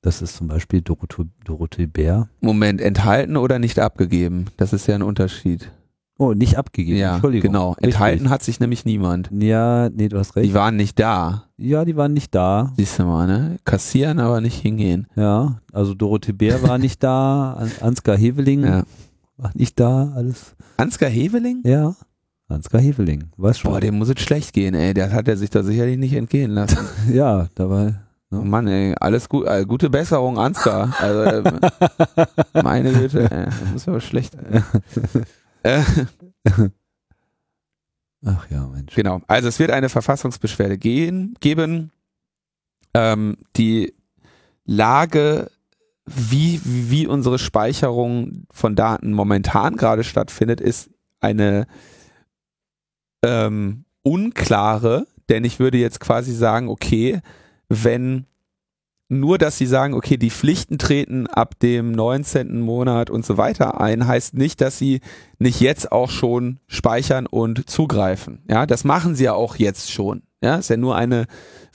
Das ist zum Beispiel Dorothee, Dorothee Bär. Moment, enthalten oder nicht abgegeben? Das ist ja ein Unterschied. Oh, nicht abgegeben. Ja, Entschuldigung. genau. Richtig. Enthalten hat sich nämlich niemand. Ja, nee, du hast recht. Die waren nicht da. Ja, die waren nicht da. Siehst du mal, ne? Kassieren, aber nicht hingehen. Ja, also Dorothee Bär war nicht da, Ansgar Heveling ja. war nicht da, alles. Ansgar Heveling? Ja. Ansgar Heveling, weißt schon. Boah, dem muss es schlecht gehen, ey. Der hat er sich da sicherlich nicht entgehen lassen. ja, dabei. Oh Mann, ey, alles gut, äh, gute Besserung, Ansgar. Also, äh, meine Güte, ey, das muss aber schlecht. Äh, Ach ja, Mensch. Genau. Also es wird eine Verfassungsbeschwerde gehen, geben. Ähm, die Lage, wie, wie unsere Speicherung von Daten momentan gerade stattfindet, ist eine ähm, unklare, denn ich würde jetzt quasi sagen, okay, wenn nur, dass sie sagen, okay, die Pflichten treten ab dem 19. Monat und so weiter ein, heißt nicht, dass sie nicht jetzt auch schon speichern und zugreifen. Ja, das machen sie ja auch jetzt schon. Ja, ist ja nur eine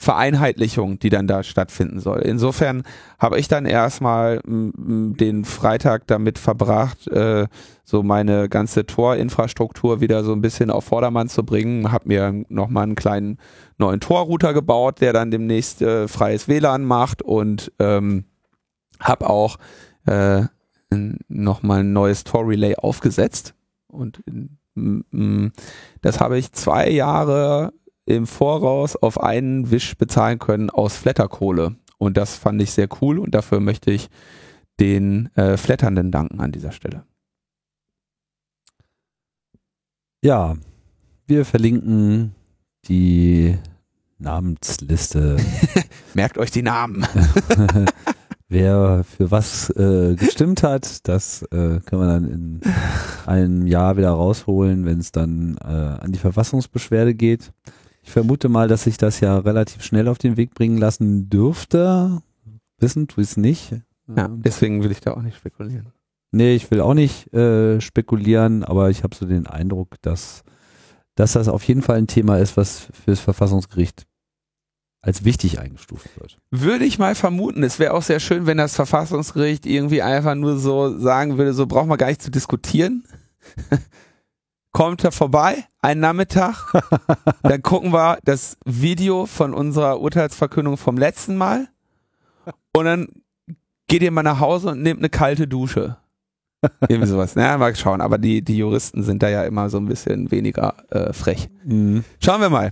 Vereinheitlichung, die dann da stattfinden soll. Insofern habe ich dann erstmal den Freitag damit verbracht, äh, so meine ganze Torinfrastruktur wieder so ein bisschen auf Vordermann zu bringen. Habe mir nochmal einen kleinen neuen Torrouter gebaut, der dann demnächst äh, freies WLAN macht und ähm, habe auch äh, nochmal ein neues Tor-Relay aufgesetzt. Und das habe ich zwei Jahre im Voraus auf einen Wisch bezahlen können aus Flatterkohle. Und das fand ich sehr cool und dafür möchte ich den äh, Flatternden danken an dieser Stelle. Ja, wir verlinken die Namensliste. Merkt euch die Namen. Wer für was äh, gestimmt hat, das äh, kann man dann in einem Jahr wieder rausholen, wenn es dann äh, an die Verfassungsbeschwerde geht. Ich vermute mal, dass sich das ja relativ schnell auf den Weg bringen lassen dürfte. Wissen tu es nicht. Ja, deswegen will ich da auch nicht spekulieren. Nee, ich will auch nicht äh, spekulieren, aber ich habe so den Eindruck, dass, dass das auf jeden Fall ein Thema ist, was fürs Verfassungsgericht als wichtig eingestuft wird. Würde ich mal vermuten. Es wäre auch sehr schön, wenn das Verfassungsgericht irgendwie einfach nur so sagen würde, so brauchen wir gar nicht zu diskutieren. Kommt er vorbei, einen Nachmittag, dann gucken wir das Video von unserer Urteilsverkündung vom letzten Mal und dann geht ihr mal nach Hause und nehmt eine kalte Dusche. Irgendwie sowas. Naja, mal schauen. Aber die, die Juristen sind da ja immer so ein bisschen weniger äh, frech. Mhm. Schauen wir mal.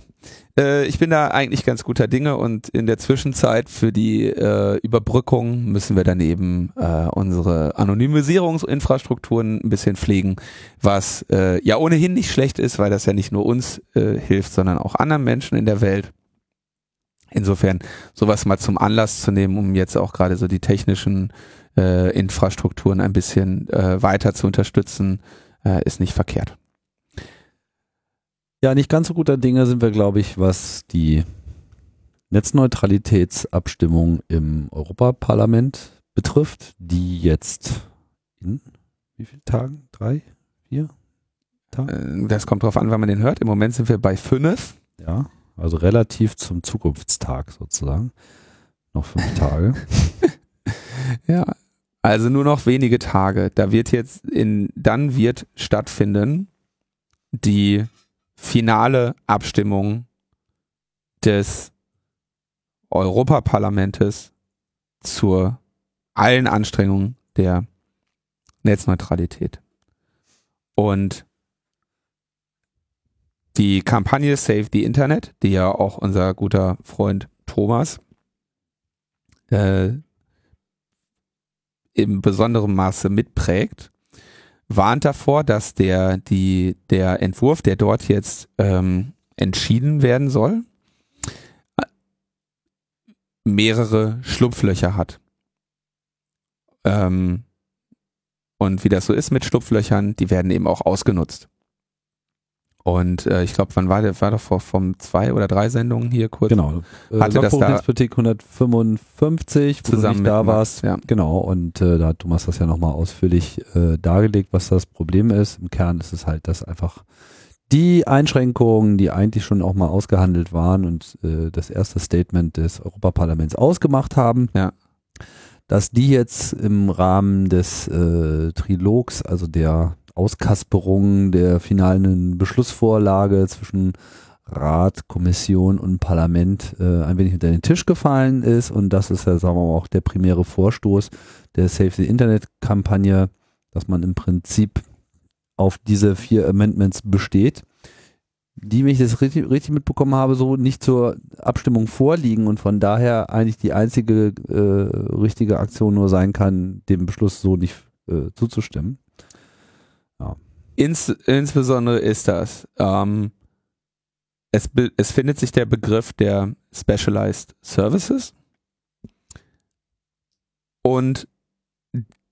Äh, ich bin da eigentlich ganz guter Dinge und in der Zwischenzeit für die äh, Überbrückung müssen wir dann eben äh, unsere Anonymisierungsinfrastrukturen ein bisschen pflegen, was äh, ja ohnehin nicht schlecht ist, weil das ja nicht nur uns äh, hilft, sondern auch anderen Menschen in der Welt. Insofern sowas mal zum Anlass zu nehmen, um jetzt auch gerade so die technischen äh, Infrastrukturen ein bisschen äh, weiter zu unterstützen, äh, ist nicht verkehrt. Ja, nicht ganz so guter Dinge sind wir, glaube ich, was die Netzneutralitätsabstimmung im Europaparlament betrifft, die jetzt in wie vielen Tagen? Drei? Vier? Tagen? Äh, das kommt drauf an, wann man den hört. Im Moment sind wir bei fünf. Ja, also relativ zum Zukunftstag sozusagen. Noch fünf Tage. ja, also nur noch wenige Tage. Da wird jetzt in, dann wird stattfinden die finale Abstimmung des Europaparlamentes zur allen Anstrengungen der Netzneutralität. Und die Kampagne Save the Internet, die ja auch unser guter Freund Thomas äh, im besonderen Maße mitprägt, warnt davor, dass der, die, der Entwurf, der dort jetzt ähm, entschieden werden soll, mehrere Schlupflöcher hat. Ähm, und wie das so ist mit Schlupflöchern, die werden eben auch ausgenutzt. Und äh, ich glaube, wann war der? War doch vor vom zwei oder drei Sendungen hier kurz. Genau. Äh, hatte das da Netzpolitik 155, wo zusammen du nicht da warst. Ja. Genau. Und äh, da hat Thomas das ja nochmal ausführlich äh, dargelegt, was das Problem ist. Im Kern ist es halt, dass einfach die Einschränkungen, die eigentlich schon auch mal ausgehandelt waren und äh, das erste Statement des Europaparlaments ausgemacht haben, ja. dass die jetzt im Rahmen des äh, Trilogs, also der Auskasperung der finalen Beschlussvorlage zwischen Rat, Kommission und Parlament äh, ein wenig unter den Tisch gefallen ist. Und das ist ja, sagen wir mal, auch der primäre Vorstoß der Save the Internet-Kampagne, dass man im Prinzip auf diese vier Amendments besteht, die, wenn ich das richtig, richtig mitbekommen habe, so nicht zur Abstimmung vorliegen und von daher eigentlich die einzige äh, richtige Aktion nur sein kann, dem Beschluss so nicht äh, zuzustimmen. Ins, insbesondere ist das, ähm, es, es findet sich der Begriff der Specialized Services und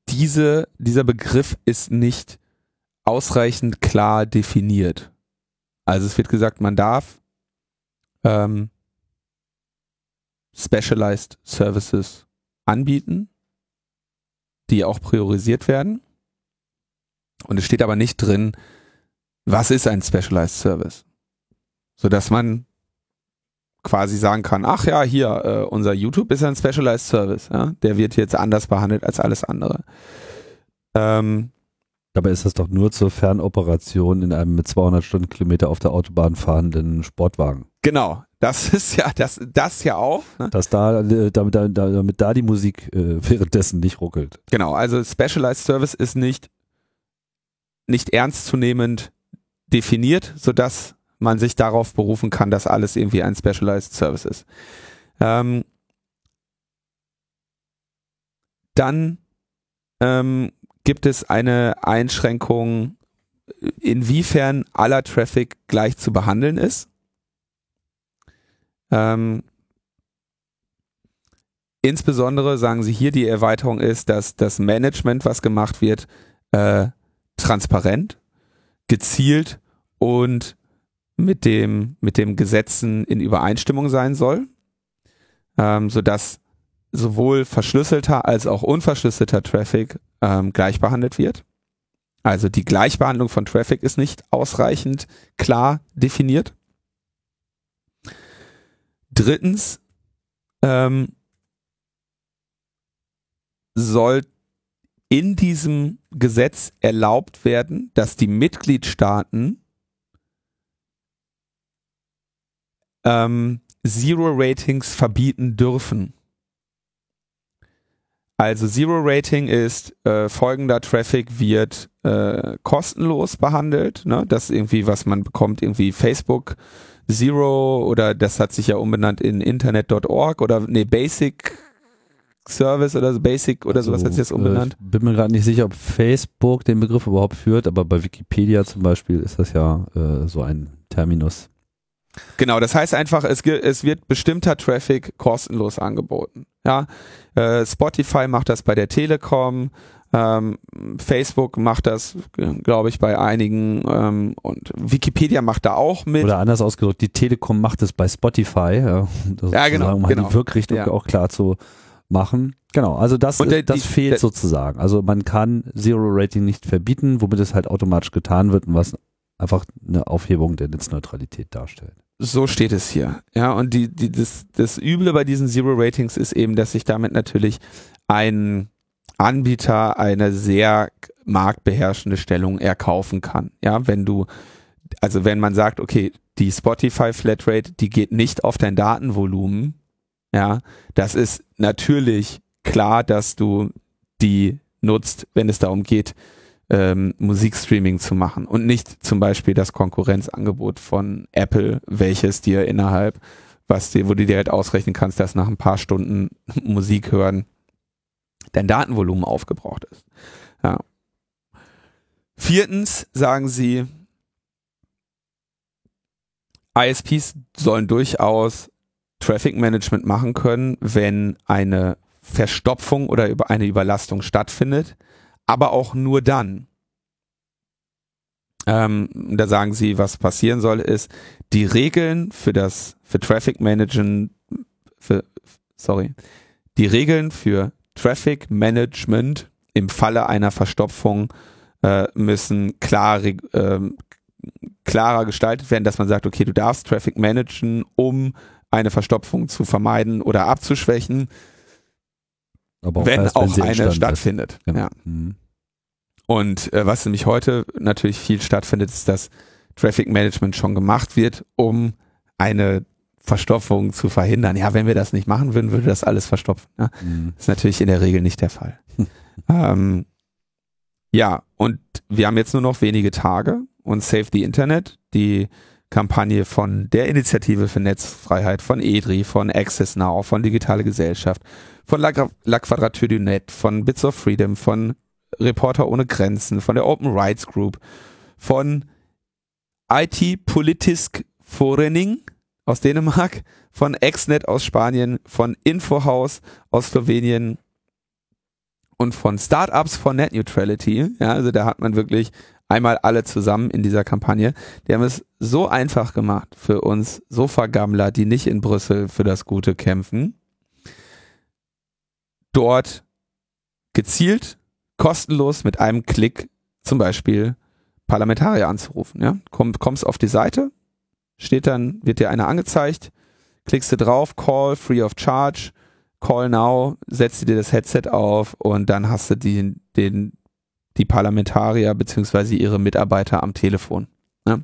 diese, dieser Begriff ist nicht ausreichend klar definiert. Also es wird gesagt, man darf ähm, Specialized Services anbieten, die auch priorisiert werden. Und es steht aber nicht drin, was ist ein Specialized Service? Sodass man quasi sagen kann, ach ja, hier, äh, unser YouTube ist ein Specialized Service, ja? der wird jetzt anders behandelt als alles andere. Ähm, Dabei ist das doch nur zur Fernoperation in einem mit 200 Stundenkilometer auf der Autobahn fahrenden Sportwagen. Genau, das ist ja, das, das ja auch. Ne? Dass da, äh, damit, damit da die Musik äh, währenddessen nicht ruckelt. Genau, also Specialized Service ist nicht nicht ernstzunehmend definiert, sodass man sich darauf berufen kann, dass alles irgendwie ein Specialized Service ist. Ähm, dann ähm, gibt es eine Einschränkung, inwiefern aller Traffic gleich zu behandeln ist. Ähm, insbesondere sagen sie hier, die Erweiterung ist, dass das Management, was gemacht wird, äh, transparent, gezielt und mit dem, mit dem Gesetzen in Übereinstimmung sein soll, ähm, sodass sowohl verschlüsselter als auch unverschlüsselter Traffic ähm, gleich behandelt wird. Also die Gleichbehandlung von Traffic ist nicht ausreichend klar definiert. Drittens ähm, soll in diesem Gesetz erlaubt werden, dass die Mitgliedstaaten ähm, Zero-Ratings verbieten dürfen. Also Zero Rating ist äh, folgender Traffic wird äh, kostenlos behandelt. Ne? Das ist irgendwie, was man bekommt, irgendwie Facebook Zero oder das hat sich ja umbenannt in Internet.org oder nee, Basic Service oder so Basic oder sowas hat sich das umbenannt. Ich bin mir gerade nicht sicher, ob Facebook den Begriff überhaupt führt, aber bei Wikipedia zum Beispiel ist das ja äh, so ein Terminus. Genau, das heißt einfach, es, es wird bestimmter Traffic kostenlos angeboten. Ja, äh, Spotify macht das bei der Telekom, ähm, Facebook macht das, glaube ich, bei einigen ähm, und Wikipedia macht da auch mit. Oder anders ausgedrückt, die Telekom macht es bei Spotify. Ja, ja genau. Um genau. die Wirkrichtung ja. auch klar zu machen. Genau, also das, der, das die, fehlt der, sozusagen. Also man kann Zero Rating nicht verbieten, womit es halt automatisch getan wird und was einfach eine Aufhebung der Netzneutralität darstellt. So steht es hier. Ja, und die, die, das, das Üble bei diesen Zero Ratings ist eben, dass sich damit natürlich ein Anbieter eine sehr marktbeherrschende Stellung erkaufen kann. Ja, wenn du, also wenn man sagt, okay, die Spotify Flatrate, die geht nicht auf dein Datenvolumen, ja, das ist natürlich klar, dass du die nutzt, wenn es darum geht, ähm, Musikstreaming zu machen und nicht zum Beispiel das Konkurrenzangebot von Apple, welches dir innerhalb, was dir, wo du dir halt ausrechnen kannst, dass nach ein paar Stunden Musik hören dein Datenvolumen aufgebraucht ist. Ja. Viertens sagen sie, ISPs sollen durchaus Traffic Management machen können, wenn eine Verstopfung oder eine Überlastung stattfindet aber auch nur dann. Ähm, da sagen sie, was passieren soll, ist, die Regeln für das, für Traffic Management, für, sorry, die Regeln für Traffic Management im Falle einer Verstopfung äh, müssen klar, äh, klarer gestaltet werden, dass man sagt, okay, du darfst Traffic managen, um eine Verstopfung zu vermeiden oder abzuschwächen, auch wenn erst, auch wenn eine stattfindet. Genau. Ja. Mhm. Und äh, was nämlich heute natürlich viel stattfindet, ist, dass Traffic Management schon gemacht wird, um eine Verstopfung zu verhindern. Ja, wenn wir das nicht machen würden, würde das alles verstopfen. Ja? Mhm. ist natürlich in der Regel nicht der Fall. ähm, ja, und wir haben jetzt nur noch wenige Tage und Save the Internet, die Kampagne von der Initiative für Netzfreiheit, von EDRI, von Access Now, von Digitale Gesellschaft, von La, La Quadrature du Net, von Bits of Freedom, von Reporter ohne Grenzen, von der Open Rights Group, von IT Politisk Forening aus Dänemark, von Exnet aus Spanien, von Infohaus aus Slowenien und von Startups von Net Neutrality. Ja, also da hat man wirklich einmal alle zusammen in dieser Kampagne. Die haben es so einfach gemacht für uns Sofa-Gammler, die nicht in Brüssel für das Gute kämpfen, dort gezielt kostenlos mit einem Klick zum Beispiel Parlamentarier anzurufen. Ja? Komm, kommst auf die Seite, steht dann, wird dir einer angezeigt, klickst du drauf, Call, free of charge, Call now, setzt dir das Headset auf und dann hast du die, den, die Parlamentarier beziehungsweise ihre Mitarbeiter am Telefon. Ne?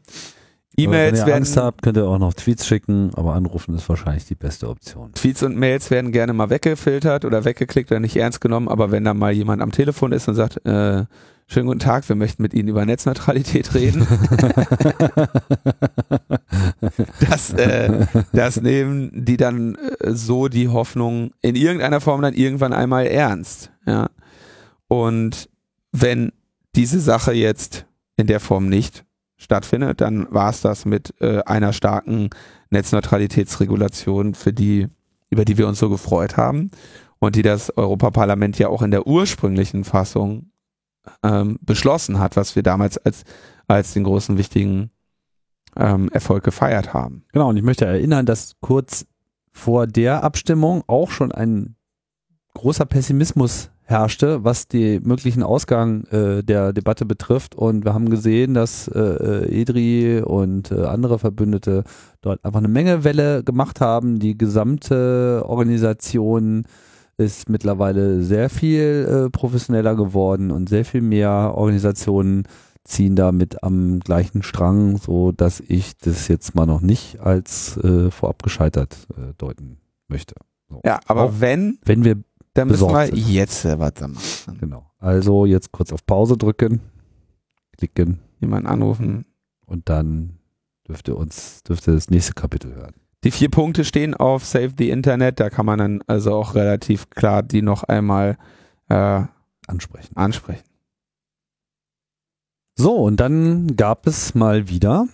E-Mails werden. Angst habt, könnt ihr auch noch Tweets schicken, aber anrufen ist wahrscheinlich die beste Option. Tweets und Mails werden gerne mal weggefiltert oder weggeklickt oder nicht ernst genommen, aber wenn da mal jemand am Telefon ist und sagt, äh, schönen guten Tag, wir möchten mit Ihnen über Netzneutralität reden. das, äh, das nehmen die dann äh, so die Hoffnung in irgendeiner Form dann irgendwann einmal ernst. Ja. Und wenn diese Sache jetzt in der Form nicht stattfindet, dann war es das mit äh, einer starken Netzneutralitätsregulation, für die, über die wir uns so gefreut haben und die das Europaparlament ja auch in der ursprünglichen Fassung ähm, beschlossen hat, was wir damals als, als den großen wichtigen ähm, Erfolg gefeiert haben. Genau, und ich möchte erinnern, dass kurz vor der Abstimmung auch schon ein großer Pessimismus herrschte, was die möglichen Ausgang äh, der Debatte betrifft. Und wir haben gesehen, dass äh, äh, EDRI und äh, andere Verbündete dort einfach eine Menge Welle gemacht haben. Die gesamte Organisation ist mittlerweile sehr viel äh, professioneller geworden und sehr viel mehr Organisationen ziehen damit am gleichen Strang, so dass ich das jetzt mal noch nicht als äh, vorab gescheitert deuten möchte. So. Ja, aber Auch wenn, wenn wir dann müssen wir sind. jetzt äh, was da machen. genau, also jetzt kurz auf Pause drücken, klicken Jemanden anrufen. und dann dürfte uns dürfte das nächste Kapitel hören. Die vier Punkte stehen auf Save the Internet, da kann man dann also auch relativ klar die noch einmal äh, Ansprechen. ansprechen. So, und dann gab es mal wieder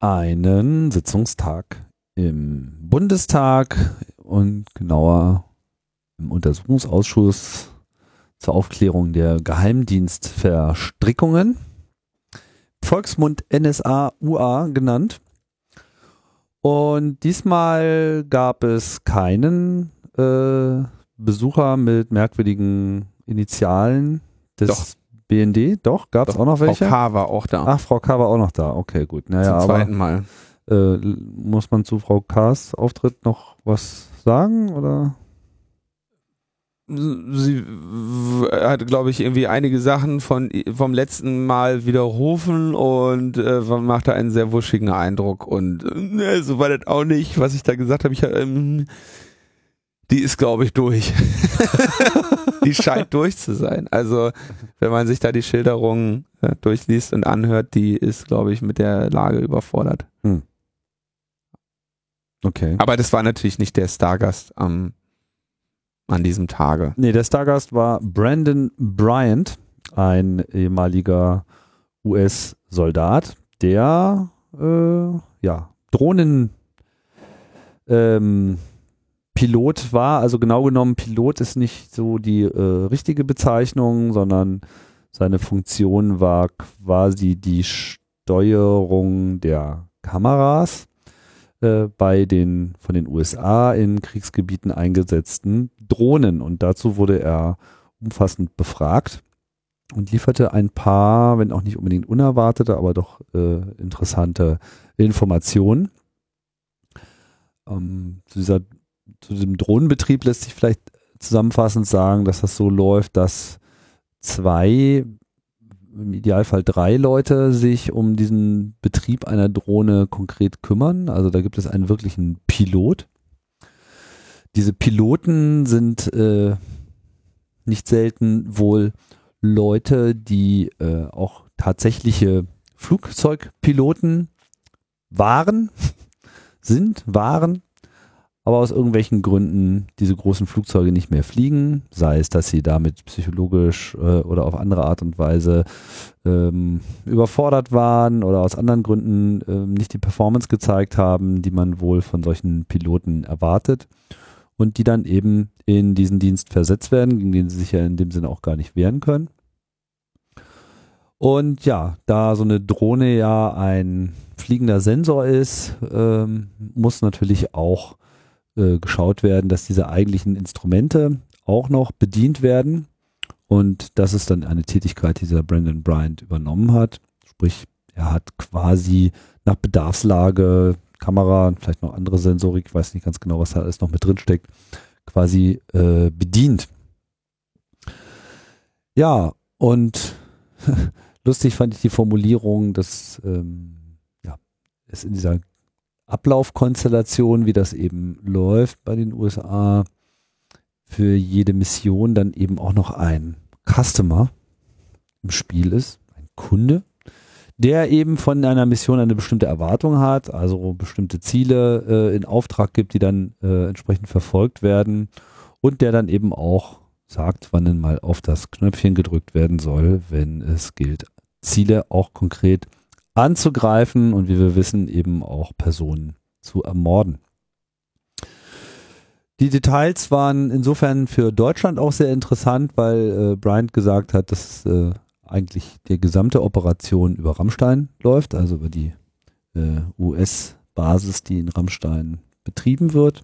einen Sitzungstag im Bundestag und genauer im Untersuchungsausschuss zur Aufklärung der Geheimdienstverstrickungen. Volksmund NSA UA genannt. Und diesmal gab es keinen äh, Besucher mit merkwürdigen Initialen des Doch. BND. Doch, gab es auch noch Frau welche? K. war auch da. Ach, Frau K. war auch noch da. Okay, gut. Naja, zum zweiten Mal. äh, muss man zu Frau K.'s Auftritt noch was sagen? Oder? Sie w- hat, glaube ich, irgendwie einige Sachen von vom letzten Mal widerrufen und äh, macht da einen sehr wuschigen Eindruck. Und äh, so war das auch nicht, was ich da gesagt habe. Ich, ähm, die ist, glaube ich, durch. die scheint durch zu sein. Also, wenn man sich da die Schilderungen äh, durchliest und anhört, die ist, glaube ich, mit der Lage überfordert. Okay. Aber das war natürlich nicht der Stargast am, an diesem Tage. Nee, der Stargast war Brandon Bryant, ein ehemaliger US-Soldat, der äh, ja Drohnen ähm, war. Also genau genommen, Pilot ist nicht so die äh, richtige Bezeichnung, sondern seine Funktion war quasi die Steuerung der Kameras äh, bei den von den USA in Kriegsgebieten eingesetzten Drohnen. Und dazu wurde er umfassend befragt und lieferte ein paar, wenn auch nicht unbedingt unerwartete, aber doch äh, interessante Informationen. Ähm, zu, dieser, zu diesem Drohnenbetrieb lässt sich vielleicht zusammenfassend sagen, dass das so läuft, dass zwei, im Idealfall drei Leute sich um diesen Betrieb einer Drohne konkret kümmern. Also da gibt es einen wirklichen Pilot. Diese Piloten sind äh, nicht selten wohl Leute, die äh, auch tatsächliche Flugzeugpiloten waren, sind, waren, aber aus irgendwelchen Gründen diese großen Flugzeuge nicht mehr fliegen, sei es, dass sie damit psychologisch äh, oder auf andere Art und Weise ähm, überfordert waren oder aus anderen Gründen ähm, nicht die Performance gezeigt haben, die man wohl von solchen Piloten erwartet und die dann eben in diesen Dienst versetzt werden, gegen den sie sich ja in dem Sinne auch gar nicht wehren können. Und ja, da so eine Drohne ja ein fliegender Sensor ist, ähm, muss natürlich auch äh, geschaut werden, dass diese eigentlichen Instrumente auch noch bedient werden. Und das ist dann eine Tätigkeit, die dieser Brandon Bryant übernommen hat. Sprich, er hat quasi nach Bedarfslage Kamera vielleicht noch andere Sensorik, ich weiß nicht ganz genau, was da alles noch mit drin steckt, quasi äh, bedient. Ja, und lustig fand ich die Formulierung, dass ähm, ja, es in dieser Ablaufkonstellation, wie das eben läuft bei den USA, für jede Mission dann eben auch noch ein Customer im Spiel ist, ein Kunde, der eben von einer Mission eine bestimmte Erwartung hat, also bestimmte Ziele äh, in Auftrag gibt, die dann äh, entsprechend verfolgt werden und der dann eben auch sagt, wann denn mal auf das Knöpfchen gedrückt werden soll, wenn es gilt, Ziele auch konkret anzugreifen und wie wir wissen, eben auch Personen zu ermorden. Die Details waren insofern für Deutschland auch sehr interessant, weil äh, Bryant gesagt hat, dass äh, eigentlich die gesamte Operation über Rammstein läuft, also über die äh, US-Basis, die in Rammstein betrieben wird.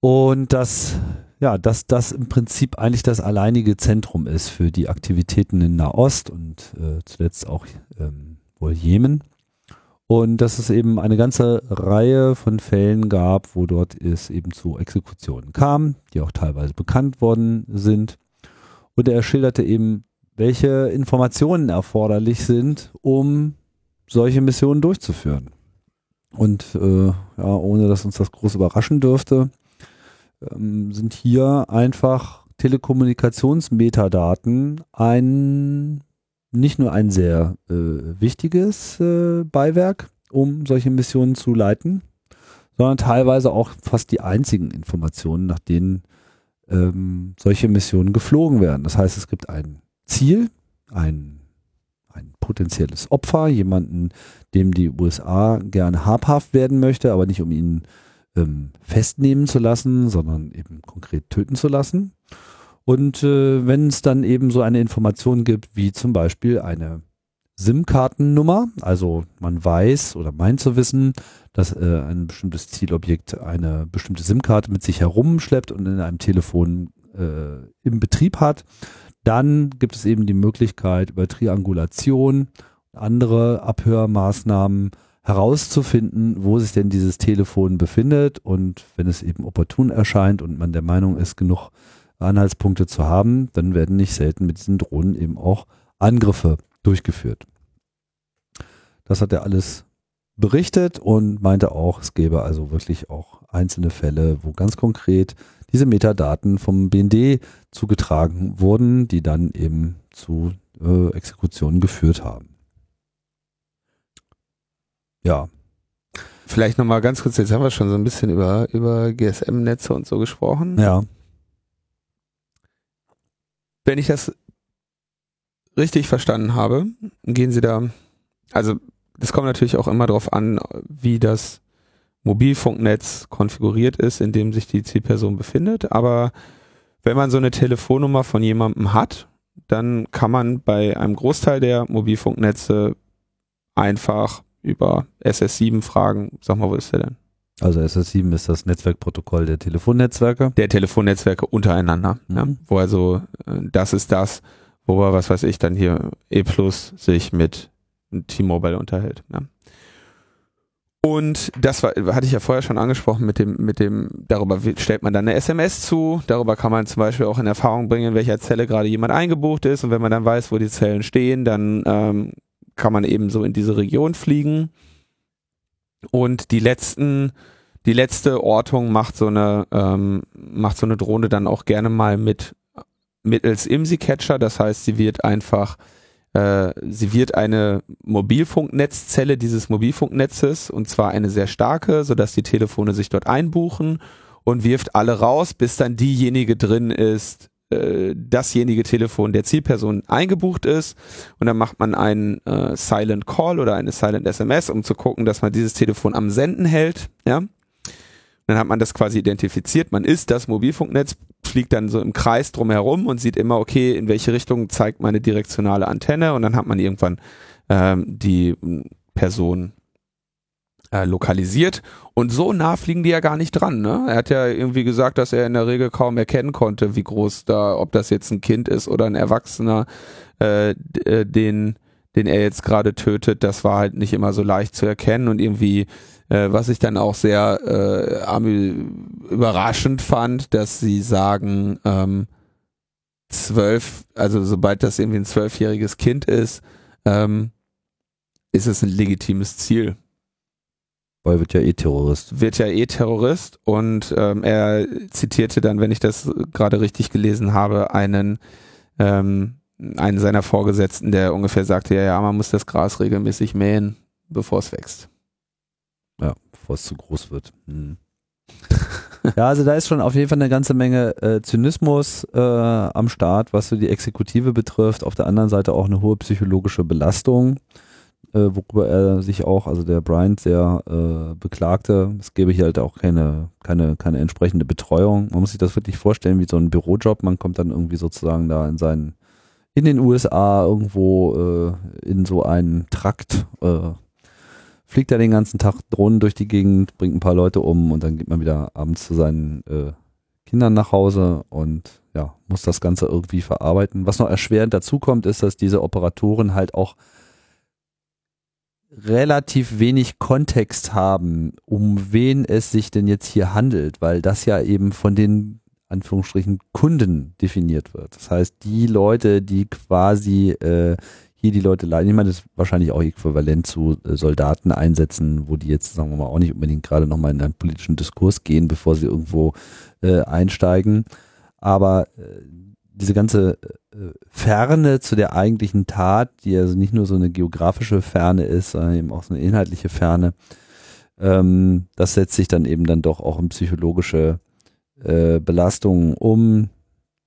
Und dass, ja, dass das im Prinzip eigentlich das alleinige Zentrum ist für die Aktivitäten in Nahost und äh, zuletzt auch ähm, wohl Jemen. Und dass es eben eine ganze Reihe von Fällen gab, wo dort es eben zu Exekutionen kam, die auch teilweise bekannt worden sind. Und er schilderte eben, welche Informationen erforderlich sind, um solche Missionen durchzuführen. Und äh, ja, ohne dass uns das groß überraschen dürfte, ähm, sind hier einfach Telekommunikationsmetadaten ein nicht nur ein sehr äh, wichtiges äh, Beiwerk, um solche Missionen zu leiten, sondern teilweise auch fast die einzigen Informationen, nach denen ähm, solche Missionen geflogen werden. Das heißt, es gibt ein Ziel, ein, ein potenzielles Opfer, jemanden, dem die USA gerne habhaft werden möchte, aber nicht um ihn ähm, festnehmen zu lassen, sondern eben konkret töten zu lassen. Und äh, wenn es dann eben so eine Information gibt, wie zum Beispiel eine SIM-Kartennummer, also man weiß oder meint zu wissen, dass äh, ein bestimmtes Zielobjekt eine bestimmte SIM-Karte mit sich herumschleppt und in einem Telefon äh, im Betrieb hat, dann gibt es eben die Möglichkeit über Triangulation, andere Abhörmaßnahmen herauszufinden, wo sich denn dieses Telefon befindet und wenn es eben opportun erscheint und man der Meinung ist, genug Anhaltspunkte zu haben, dann werden nicht selten mit diesen Drohnen eben auch Angriffe durchgeführt. Das hat er alles berichtet und meinte auch, es gäbe also wirklich auch einzelne Fälle, wo ganz konkret diese Metadaten vom BND zugetragen wurden, die dann eben zu äh, Exekutionen geführt haben. Ja. Vielleicht nochmal ganz kurz, jetzt haben wir schon so ein bisschen über, über GSM-Netze und so gesprochen. Ja wenn ich das richtig verstanden habe, gehen Sie da, also das kommt natürlich auch immer darauf an, wie das Mobilfunknetz konfiguriert ist, in dem sich die Zielperson befindet. Aber wenn man so eine Telefonnummer von jemandem hat, dann kann man bei einem Großteil der Mobilfunknetze einfach über SS7 fragen, sag mal, wo ist der denn? Also SS7 ist das Netzwerkprotokoll der Telefonnetzwerke. Der Telefonnetzwerke untereinander. Mhm. Ja, wo also, äh, das ist das, wo er, was weiß ich, dann hier E Plus sich mit T-Mobile unterhält. Ja. Und das war, hatte ich ja vorher schon angesprochen mit dem, mit dem, darüber stellt man dann eine SMS zu, darüber kann man zum Beispiel auch in Erfahrung bringen, in welcher Zelle gerade jemand eingebucht ist und wenn man dann weiß, wo die Zellen stehen, dann ähm, kann man eben so in diese Region fliegen und die letzten, die letzte Ortung macht so eine, ähm, macht so eine Drohne dann auch gerne mal mit mittels IMSI-Catcher. Das heißt, sie wird einfach, äh, sie wird eine Mobilfunknetzzelle dieses Mobilfunknetzes und zwar eine sehr starke, sodass die Telefone sich dort einbuchen und wirft alle raus, bis dann diejenige drin ist, äh, dasjenige Telefon der Zielperson eingebucht ist. Und dann macht man einen äh, Silent Call oder eine Silent SMS, um zu gucken, dass man dieses Telefon am Senden hält, ja. Dann hat man das quasi identifiziert, man ist das Mobilfunknetz, fliegt dann so im Kreis drumherum und sieht immer, okay, in welche Richtung zeigt meine direktionale Antenne. Und dann hat man irgendwann ähm, die Person äh, lokalisiert. Und so nah fliegen die ja gar nicht dran. Ne? Er hat ja irgendwie gesagt, dass er in der Regel kaum erkennen konnte, wie groß da, ob das jetzt ein Kind ist oder ein Erwachsener, äh, äh den, den er jetzt gerade tötet. Das war halt nicht immer so leicht zu erkennen und irgendwie äh, was ich dann auch sehr äh, überraschend fand, dass sie sagen, ähm, zwölf, also sobald das irgendwie ein zwölfjähriges Kind ist, ähm, ist es ein legitimes Ziel. Weil wird ja eh Terrorist. Wird ja eh Terrorist und ähm, er zitierte dann, wenn ich das gerade richtig gelesen habe, einen, ähm, einen seiner Vorgesetzten, der ungefähr sagte, ja, ja, man muss das Gras regelmäßig mähen, bevor es wächst. Ja, bevor es zu groß wird. Hm. Ja, also da ist schon auf jeden Fall eine ganze Menge äh, Zynismus äh, am Start, was so die Exekutive betrifft. Auf der anderen Seite auch eine hohe psychologische Belastung, äh, worüber er sich auch, also der Bryant, sehr äh, beklagte. Es gäbe hier halt auch keine, keine, keine entsprechende Betreuung. Man muss sich das wirklich vorstellen wie so ein Bürojob. Man kommt dann irgendwie sozusagen da in seinen, in den USA irgendwo äh, in so einen Trakt, äh, fliegt er den ganzen Tag Drohnen durch die Gegend, bringt ein paar Leute um und dann geht man wieder abends zu seinen äh, Kindern nach Hause und ja, muss das Ganze irgendwie verarbeiten. Was noch erschwerend dazu kommt, ist, dass diese Operatoren halt auch relativ wenig Kontext haben, um wen es sich denn jetzt hier handelt, weil das ja eben von den Anführungsstrichen Kunden definiert wird. Das heißt, die Leute, die quasi äh, hier die Leute leiden. Ich meine, das ist wahrscheinlich auch äquivalent zu äh, Soldaten einsetzen, wo die jetzt, sagen wir mal, auch nicht unbedingt gerade nochmal in einen politischen Diskurs gehen, bevor sie irgendwo äh, einsteigen. Aber äh, diese ganze äh, Ferne zu der eigentlichen Tat, die also nicht nur so eine geografische Ferne ist, sondern eben auch so eine inhaltliche Ferne, ähm, das setzt sich dann eben dann doch auch in psychologische äh, Belastungen um,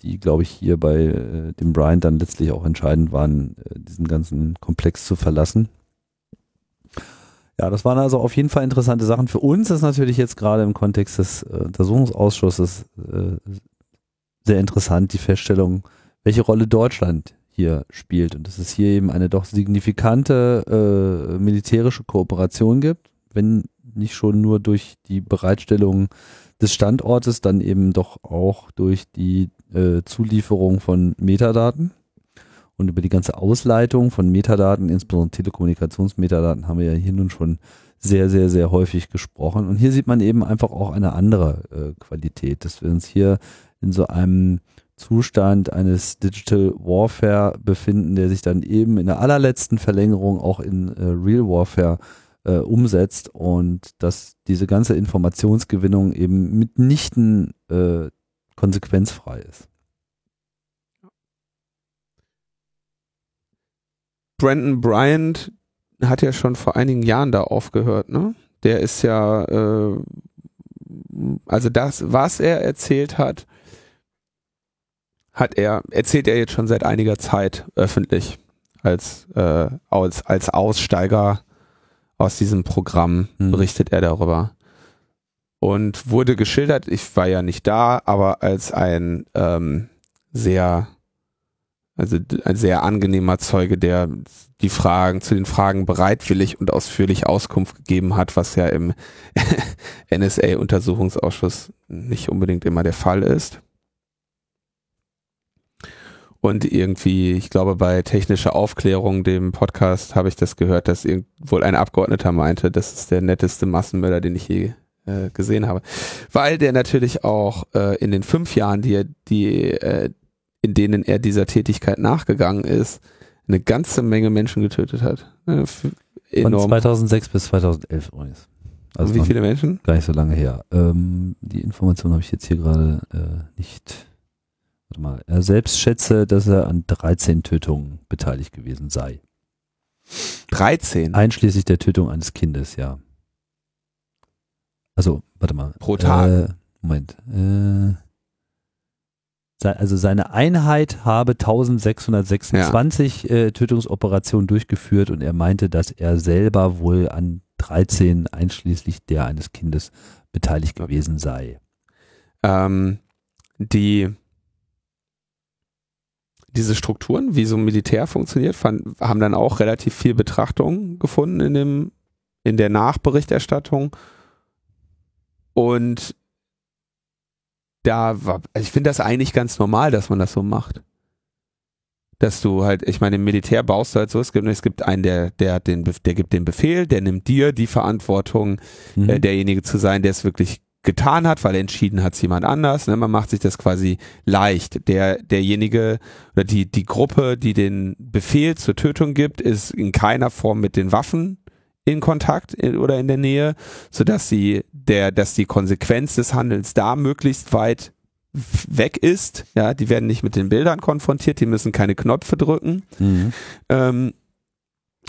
die, glaube ich, hier bei äh, dem Bryant dann letztlich auch entscheidend waren, äh, diesen ganzen Komplex zu verlassen. Ja, das waren also auf jeden Fall interessante Sachen. Für uns ist natürlich jetzt gerade im Kontext des äh, Untersuchungsausschusses äh, sehr interessant die Feststellung, welche Rolle Deutschland hier spielt und dass es hier eben eine doch signifikante äh, militärische Kooperation gibt, wenn nicht schon nur durch die Bereitstellung des Standortes, dann eben doch auch durch die äh, Zulieferung von Metadaten. Und über die ganze Ausleitung von Metadaten, insbesondere Telekommunikationsmetadaten, haben wir ja hier nun schon sehr, sehr, sehr häufig gesprochen. Und hier sieht man eben einfach auch eine andere äh, Qualität, dass wir uns hier in so einem Zustand eines Digital Warfare befinden, der sich dann eben in der allerletzten Verlängerung auch in äh, Real Warfare äh, umsetzt und dass diese ganze Informationsgewinnung eben mitnichten äh, konsequenzfrei ist. Brandon Bryant hat ja schon vor einigen Jahren da aufgehört, ne? Der ist ja, äh, also das, was er erzählt hat, hat er, erzählt er jetzt schon seit einiger Zeit öffentlich als, äh, als, als Aussteiger aus diesem Programm hm. berichtet er darüber. Und wurde geschildert, ich war ja nicht da, aber als ein ähm, sehr, also ein sehr angenehmer Zeuge, der die Fragen, zu den Fragen bereitwillig und ausführlich Auskunft gegeben hat, was ja im NSA-Untersuchungsausschuss nicht unbedingt immer der Fall ist. Und irgendwie, ich glaube, bei technischer Aufklärung, dem Podcast, habe ich das gehört, dass wohl ein Abgeordneter meinte, das ist der netteste Massenmörder, den ich je äh, gesehen habe. Weil der natürlich auch äh, in den fünf Jahren, die er, die, äh, in denen er dieser Tätigkeit nachgegangen ist, eine ganze Menge Menschen getötet hat. Äh, Von 2006 bis 2011 übrigens. Also wie viele Menschen? Gar nicht so lange her. Ähm, die Information habe ich jetzt hier gerade äh, nicht Warte mal, er selbst schätze, dass er an 13 Tötungen beteiligt gewesen sei. 13? Einschließlich der Tötung eines Kindes, ja. Also, warte mal. Pro Tag? Äh, Moment. Äh, also seine Einheit habe 1626 ja. äh, Tötungsoperationen durchgeführt und er meinte, dass er selber wohl an 13 einschließlich der eines Kindes beteiligt gewesen sei. Ähm, die diese Strukturen, wie so ein Militär funktioniert, fand, haben dann auch relativ viel Betrachtung gefunden in dem, in der Nachberichterstattung. Und da war, also ich finde das eigentlich ganz normal, dass man das so macht. Dass du halt, ich meine, im Militär baust du halt so, es gibt, es gibt einen, der, der den, der gibt den Befehl, der nimmt dir die Verantwortung, mhm. äh, derjenige zu sein, der es wirklich getan hat, weil entschieden hat es jemand anders. Ne? Man macht sich das quasi leicht. Der, derjenige oder die, die Gruppe, die den Befehl zur Tötung gibt, ist in keiner Form mit den Waffen in Kontakt in, oder in der Nähe, sodass sie der, dass die Konsequenz des Handelns da möglichst weit weg ist. Ja, die werden nicht mit den Bildern konfrontiert, die müssen keine Knöpfe drücken. Mhm. Ähm,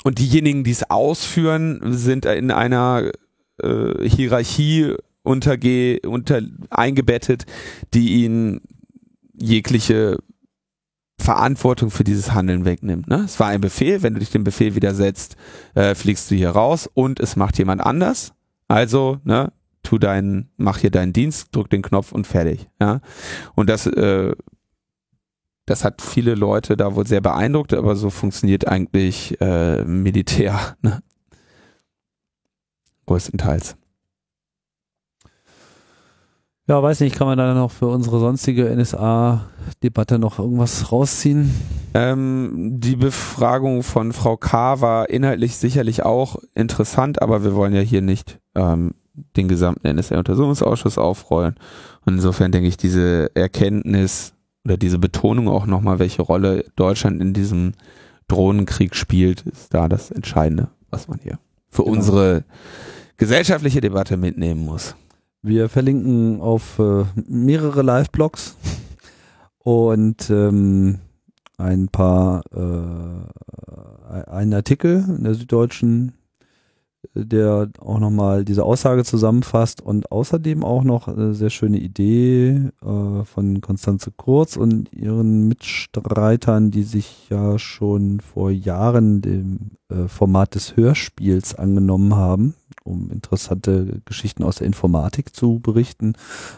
und diejenigen, die es ausführen, sind in einer äh, Hierarchie unterge unter eingebettet, die ihn jegliche Verantwortung für dieses Handeln wegnimmt. Ne? Es war ein Befehl, wenn du dich dem Befehl widersetzt, äh, fliegst du hier raus und es macht jemand anders. Also, ne, tu deinen, mach hier deinen Dienst, drück den Knopf und fertig. Ja? Und das, äh, das hat viele Leute da wohl sehr beeindruckt, aber so funktioniert eigentlich äh, Militär, ne? Größtenteils. Ja, weiß nicht, kann man da noch für unsere sonstige NSA-Debatte noch irgendwas rausziehen? Ähm, die Befragung von Frau K. war inhaltlich sicherlich auch interessant, aber wir wollen ja hier nicht ähm, den gesamten NSA-Untersuchungsausschuss aufrollen. Und insofern denke ich, diese Erkenntnis oder diese Betonung auch nochmal, welche Rolle Deutschland in diesem Drohnenkrieg spielt, ist da das Entscheidende, was man hier für genau. unsere gesellschaftliche Debatte mitnehmen muss. Wir verlinken auf äh, mehrere Live-Blogs und ähm, ein paar, äh, einen Artikel in der Süddeutschen der auch nochmal diese Aussage zusammenfasst und außerdem auch noch eine sehr schöne Idee äh, von Konstanze Kurz und ihren Mitstreitern, die sich ja schon vor Jahren dem äh, Format des Hörspiels angenommen haben, um interessante Geschichten aus der Informatik zu berichten,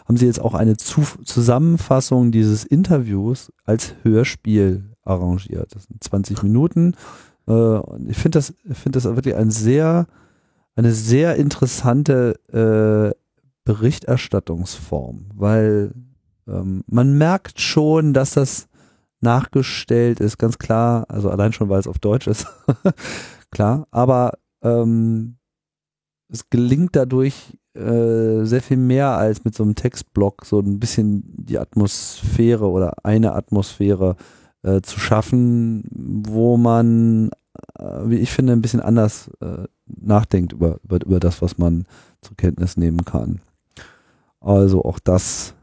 haben sie jetzt auch eine zu Zusammenfassung dieses Interviews als Hörspiel arrangiert. Das sind 20 Minuten. Äh, ich finde das, finde das wirklich ein sehr eine sehr interessante äh, Berichterstattungsform, weil ähm, man merkt schon, dass das nachgestellt ist, ganz klar, also allein schon, weil es auf Deutsch ist, klar, aber ähm, es gelingt dadurch äh, sehr viel mehr als mit so einem Textblock, so ein bisschen die Atmosphäre oder eine Atmosphäre äh, zu schaffen, wo man, äh, wie ich finde, ein bisschen anders äh, nachdenkt über, über, über das, was man zur Kenntnis nehmen kann. Also auch das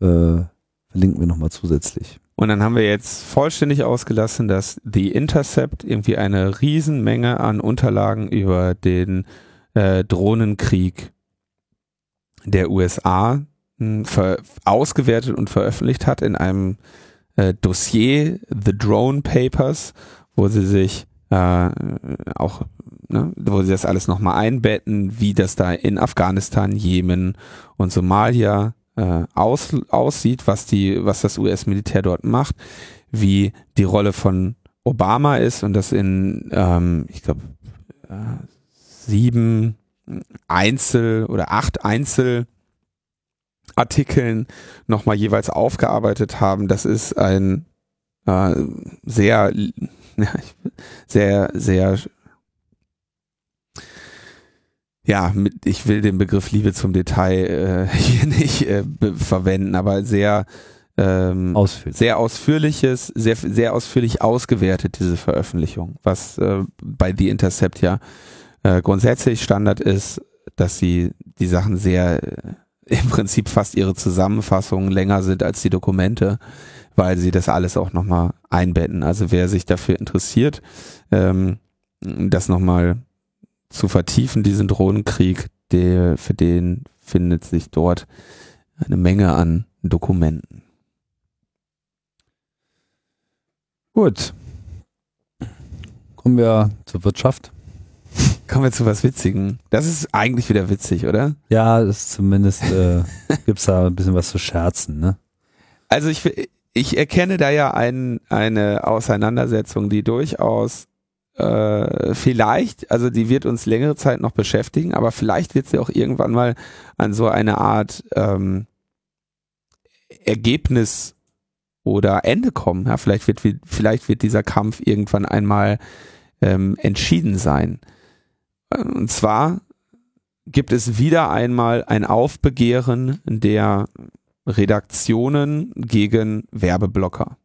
äh, verlinken wir nochmal zusätzlich. Und dann haben wir jetzt vollständig ausgelassen, dass The Intercept irgendwie eine Riesenmenge an Unterlagen über den äh, Drohnenkrieg der USA hm, ausgewertet und veröffentlicht hat in einem äh, Dossier, The Drone Papers, wo sie sich äh, auch ne, wo sie das alles nochmal einbetten, wie das da in Afghanistan, Jemen und Somalia äh, aus, aussieht, was die, was das US-Militär dort macht, wie die Rolle von Obama ist und das in, ähm, ich glaube, äh, sieben Einzel- oder acht Einzelartikeln nochmal jeweils aufgearbeitet haben. Das ist ein äh, sehr, sehr, sehr ja, mit, ich will den Begriff Liebe zum Detail äh, hier nicht äh, verwenden, aber sehr ähm, Ausführlich. sehr ausführliches, sehr sehr ausführlich ausgewertet diese Veröffentlichung, was äh, bei The Intercept ja äh, grundsätzlich Standard ist, dass sie die Sachen sehr äh, im Prinzip fast ihre Zusammenfassungen länger sind als die Dokumente, weil sie das alles auch nochmal einbetten. Also wer sich dafür interessiert, ähm, das nochmal zu vertiefen, diesen Drohnenkrieg, der, für den findet sich dort eine Menge an Dokumenten. Gut. Kommen wir zur Wirtschaft. Kommen wir zu was Witzigen. Das ist eigentlich wieder witzig, oder? Ja, das ist zumindest äh, gibt's da ein bisschen was zu scherzen, ne? Also ich, ich erkenne da ja ein, eine Auseinandersetzung, die durchaus äh, vielleicht, also die wird uns längere Zeit noch beschäftigen, aber vielleicht wird sie auch irgendwann mal an so eine Art ähm, Ergebnis oder Ende kommen. Ja, vielleicht wird vielleicht wird dieser Kampf irgendwann einmal ähm, entschieden sein. Und zwar gibt es wieder einmal ein Aufbegehren der Redaktionen gegen Werbeblocker.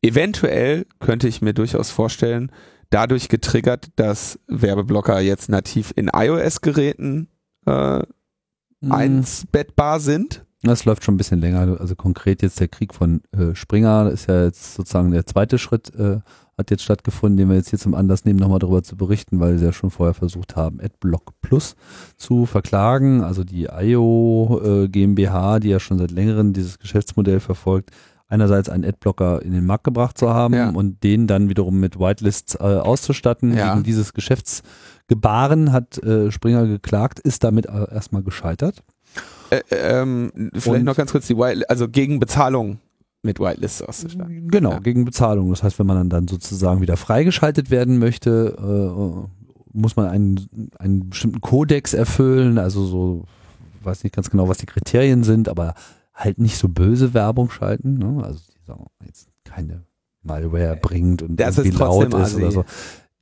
Eventuell könnte ich mir durchaus vorstellen, dadurch getriggert, dass Werbeblocker jetzt nativ in iOS-Geräten äh, mhm. einsbettbar sind. Das läuft schon ein bisschen länger. Also konkret jetzt der Krieg von äh, Springer ist ja jetzt sozusagen der zweite Schritt, äh, hat jetzt stattgefunden, den wir jetzt hier zum Anlass nehmen, nochmal darüber zu berichten, weil sie ja schon vorher versucht haben, AdBlock Plus zu verklagen. Also die IO äh, GmbH, die ja schon seit längerem dieses Geschäftsmodell verfolgt, einerseits einen Adblocker in den Markt gebracht zu haben Ja. und den dann wiederum mit Whitelists äh, auszustatten. Ja. Gegen dieses Geschäftsgebaren hat äh, Springer geklagt, ist damit äh, erstmal gescheitert. Äh, ähm, vielleicht Und- noch ganz kurz die White, also gegen Bezahlung mit Whitelists auszustatten. Genau, Ja. gegen Bezahlung. Das heißt, wenn man dann, dann sozusagen wieder freigeschaltet werden möchte, äh, muss man einen, einen bestimmten Kodex erfüllen, also so, weiß nicht ganz genau, was die Kriterien sind, aber halt nicht so böse Werbung schalten. Ne? Also die sagen jetzt keine Malware bringt und Das irgendwie laut ist oder so.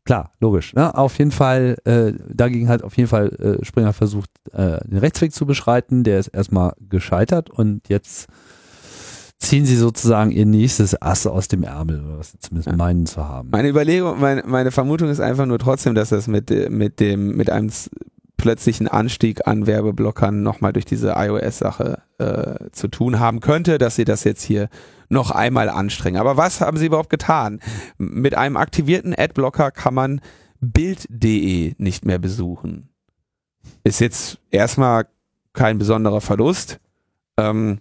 Klar, logisch. Ne? Auf jeden Fall, äh, dagegen hat auf jeden Fall äh, Springer versucht, äh, den Rechtsweg zu beschreiten. Der ist erstmal gescheitert und jetzt ziehen sie sozusagen ihr nächstes Ass aus dem Ärmel, oder was sie zumindest Ja. meinen zu haben. Meine Überlegung, meine, meine Vermutung ist einfach nur trotzdem, dass das mit, äh, mit dem, mit einem s- plötzlichen Anstieg an Werbeblockern nochmal durch diese iOS-Sache äh, zu tun haben könnte, dass sie das jetzt hier noch einmal anstrengen. Aber was haben sie überhaupt getan? Mit einem aktivierten Adblocker kann man Bild.de nicht mehr besuchen. Ist jetzt erstmal kein besonderer Verlust. Ähm,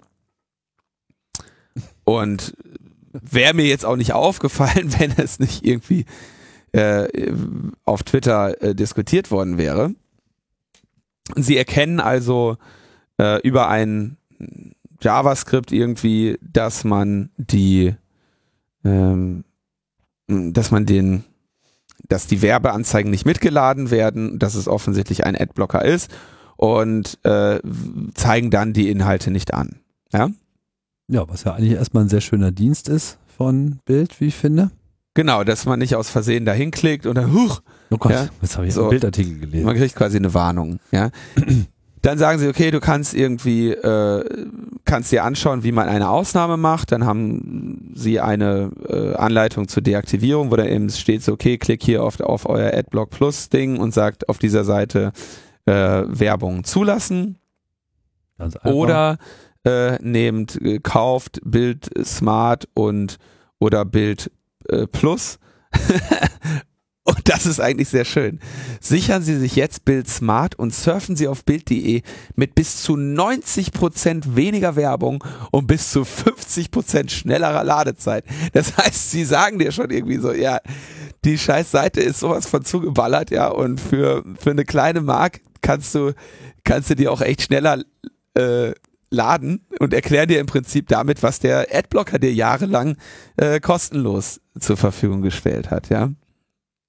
und wäre mir jetzt auch nicht aufgefallen, wenn es nicht irgendwie äh, auf Twitter äh, diskutiert worden wäre. Sie erkennen also äh, über ein JavaScript irgendwie, dass man die, ähm, dass man den, dass die Werbeanzeigen nicht mitgeladen werden, dass es offensichtlich ein Adblocker ist und äh, zeigen dann die Inhalte nicht an. Ja? Ja, was ja eigentlich erstmal ein sehr schöner Dienst ist von Bild, wie ich finde. Genau, dass man nicht aus Versehen dahin klickt und dann, huch, Oh Gott, Ja. jetzt habe ich So. einen Bildartikel gelesen. man kriegt quasi eine Warnung. Ja. Dann sagen sie, okay, du kannst irgendwie, äh, kannst dir anschauen, wie man eine Ausnahme macht. Dann haben sie eine äh, Anleitung zur Deaktivierung, wo dann eben steht so, okay, klick hier auf, auf euer Adblock Plus Ding und sagt auf dieser Seite äh, Werbung zulassen. Ganz einfach. Oder äh, nehmt, äh, kauft Bild Smart und oder Bild äh, Plus. und das ist eigentlich sehr schön. Sichern Sie sich jetzt Bild Smart und surfen Sie auf Bild.de mit bis zu 90% weniger Werbung und bis zu 50% schnellerer Ladezeit. Das heißt, sie sagen dir schon irgendwie so, ja, die scheiß Seite ist sowas von zugeballert, ja, und für, für eine kleine Mark kannst du, kannst du die auch echt schneller äh, laden und erklären dir im Prinzip damit, was der Adblocker dir jahrelang äh, kostenlos zur Verfügung gestellt hat, ja.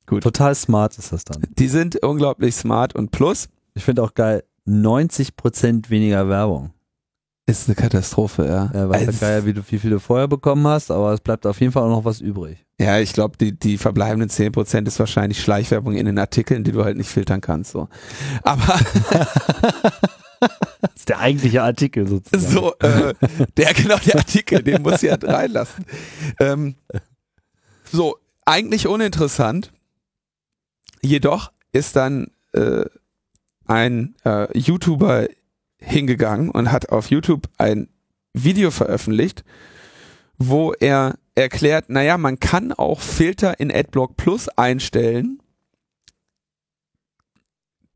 Total smart ist das dann. Die sind unglaublich smart und plus Ich finde auch geil, 90% weniger Werbung. ist eine Katastrophe, ja. Ja, weiß Also, geil, wie, du, wie viel du vorher bekommen hast, aber es bleibt auf jeden Fall auch noch was übrig. ja, ich glaube, die, die verbleibenden 10% ist wahrscheinlich Schleichwerbung in den Artikeln, die du halt nicht filtern kannst, so. Aber Das ist der eigentliche Artikel sozusagen. so, äh, der genau der Artikel, den muss ich halt reinlassen. Ähm, so, eigentlich uninteressant. Jedoch ist dann äh, ein äh, YouTuber hingegangen und hat auf YouTube ein Video veröffentlicht, wo er erklärt, naja, man kann auch Filter in AdBlock Plus einstellen,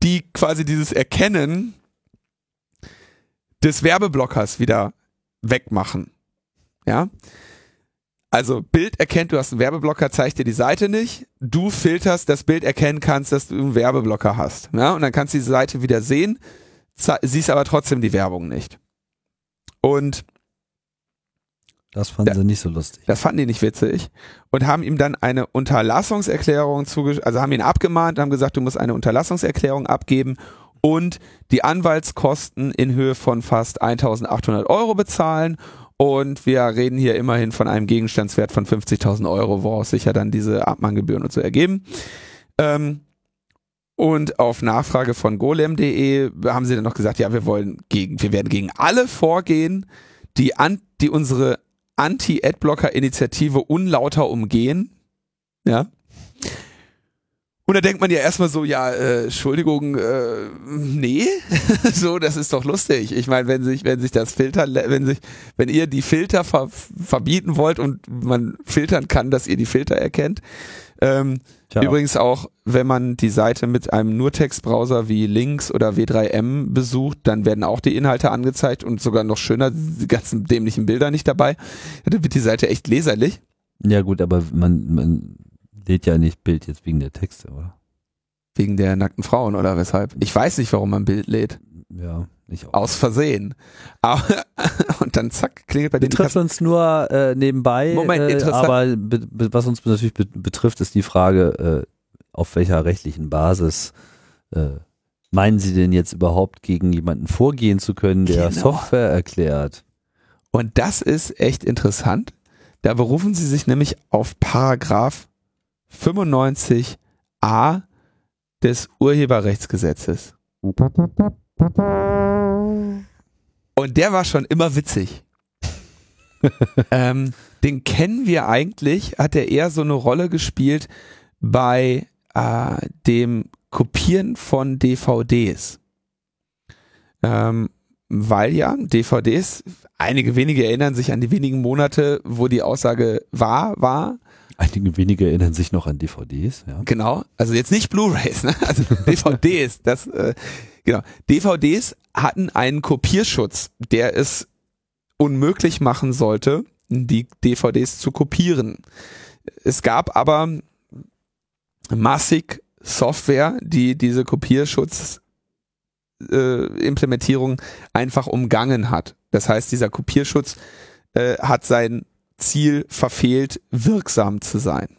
die quasi dieses Erkennen des Werbeblockers wieder wegmachen. Ja? Also Bild erkennt, du hast einen Werbeblocker, zeigt dir die Seite nicht. Du filterst, das Bild erkennen kannst, dass du einen Werbeblocker hast. Ja? Und dann kannst du die Seite wieder sehen, siehst aber trotzdem die Werbung nicht. Und Das fanden Ja. sie nicht so lustig. das fanden die nicht witzig und haben ihm dann eine Unterlassungserklärung zugeschickt, also haben ihn abgemahnt, haben gesagt, du musst eine Unterlassungserklärung abgeben und die Anwaltskosten in Höhe von fast 1800 Euro bezahlen. Und wir reden hier immerhin von einem Gegenstandswert von 50.000 Euro, woraus sich ja dann diese Abmahngebühren und so ergeben. Ähm, und auf Nachfrage von golem.de haben sie dann noch gesagt, ja, wir wollen gegen, wir werden gegen alle vorgehen, die an, die unsere Anti-Adblocker-Initiative unlauter umgehen. Ja. Und da denkt man ja erstmal so, ja, äh, Entschuldigung, äh, nee, so, das ist doch lustig. Ich meine, wenn sich, wenn sich das Filter, wenn sich, wenn ihr die Filter ver verbieten wollt und man filtern kann, dass ihr die Filter erkennt. Ähm, übrigens auch, wenn man die Seite mit einem Nurtext-Browser wie Links oder W3M besucht, dann werden auch die Inhalte angezeigt und sogar noch schöner, die ganzen dämlichen Bilder nicht dabei. Dann wird die Seite echt leserlich. Ja gut, aber man, man lädt ja nicht Bild jetzt wegen der Texte, oder? Wegen der nackten Frauen oder weshalb? Ich weiß nicht, warum man Bild lädt. Ja, ich auch. Aus Versehen. Aber, und dann zack, klingelt bei den Betrifft uns nur äh, nebenbei, Moment, äh, interessant. aber be be was uns natürlich be betrifft, ist die Frage, äh, auf welcher rechtlichen Basis äh, meinen Sie denn jetzt überhaupt gegen jemanden vorgehen zu können, der Genau. Software erklärt? Und das ist echt interessant. Da berufen sie sich nämlich auf Paragraph 95a des Urheberrechtsgesetzes. Und der war schon immer witzig. ähm, den kennen wir eigentlich, hat er eher so eine Rolle gespielt bei äh, dem Kopieren von DVDs. Ähm, weil ja DVDs, einige wenige erinnern sich an die wenigen Monate, wo die Aussage war, war, Einige wenige erinnern sich noch an DVDs, ja. Genau, also jetzt nicht Blu-rays, ne? also DVDs. Das, äh, genau, DVDs hatten einen Kopierschutz, der es unmöglich machen sollte, die DVDs zu kopieren. Es gab aber massig Software, die diese Kopierschutz äh, Implementierung einfach umgangen hat. Das heißt, dieser Kopierschutz äh, hat sein Ziel verfehlt, wirksam zu sein.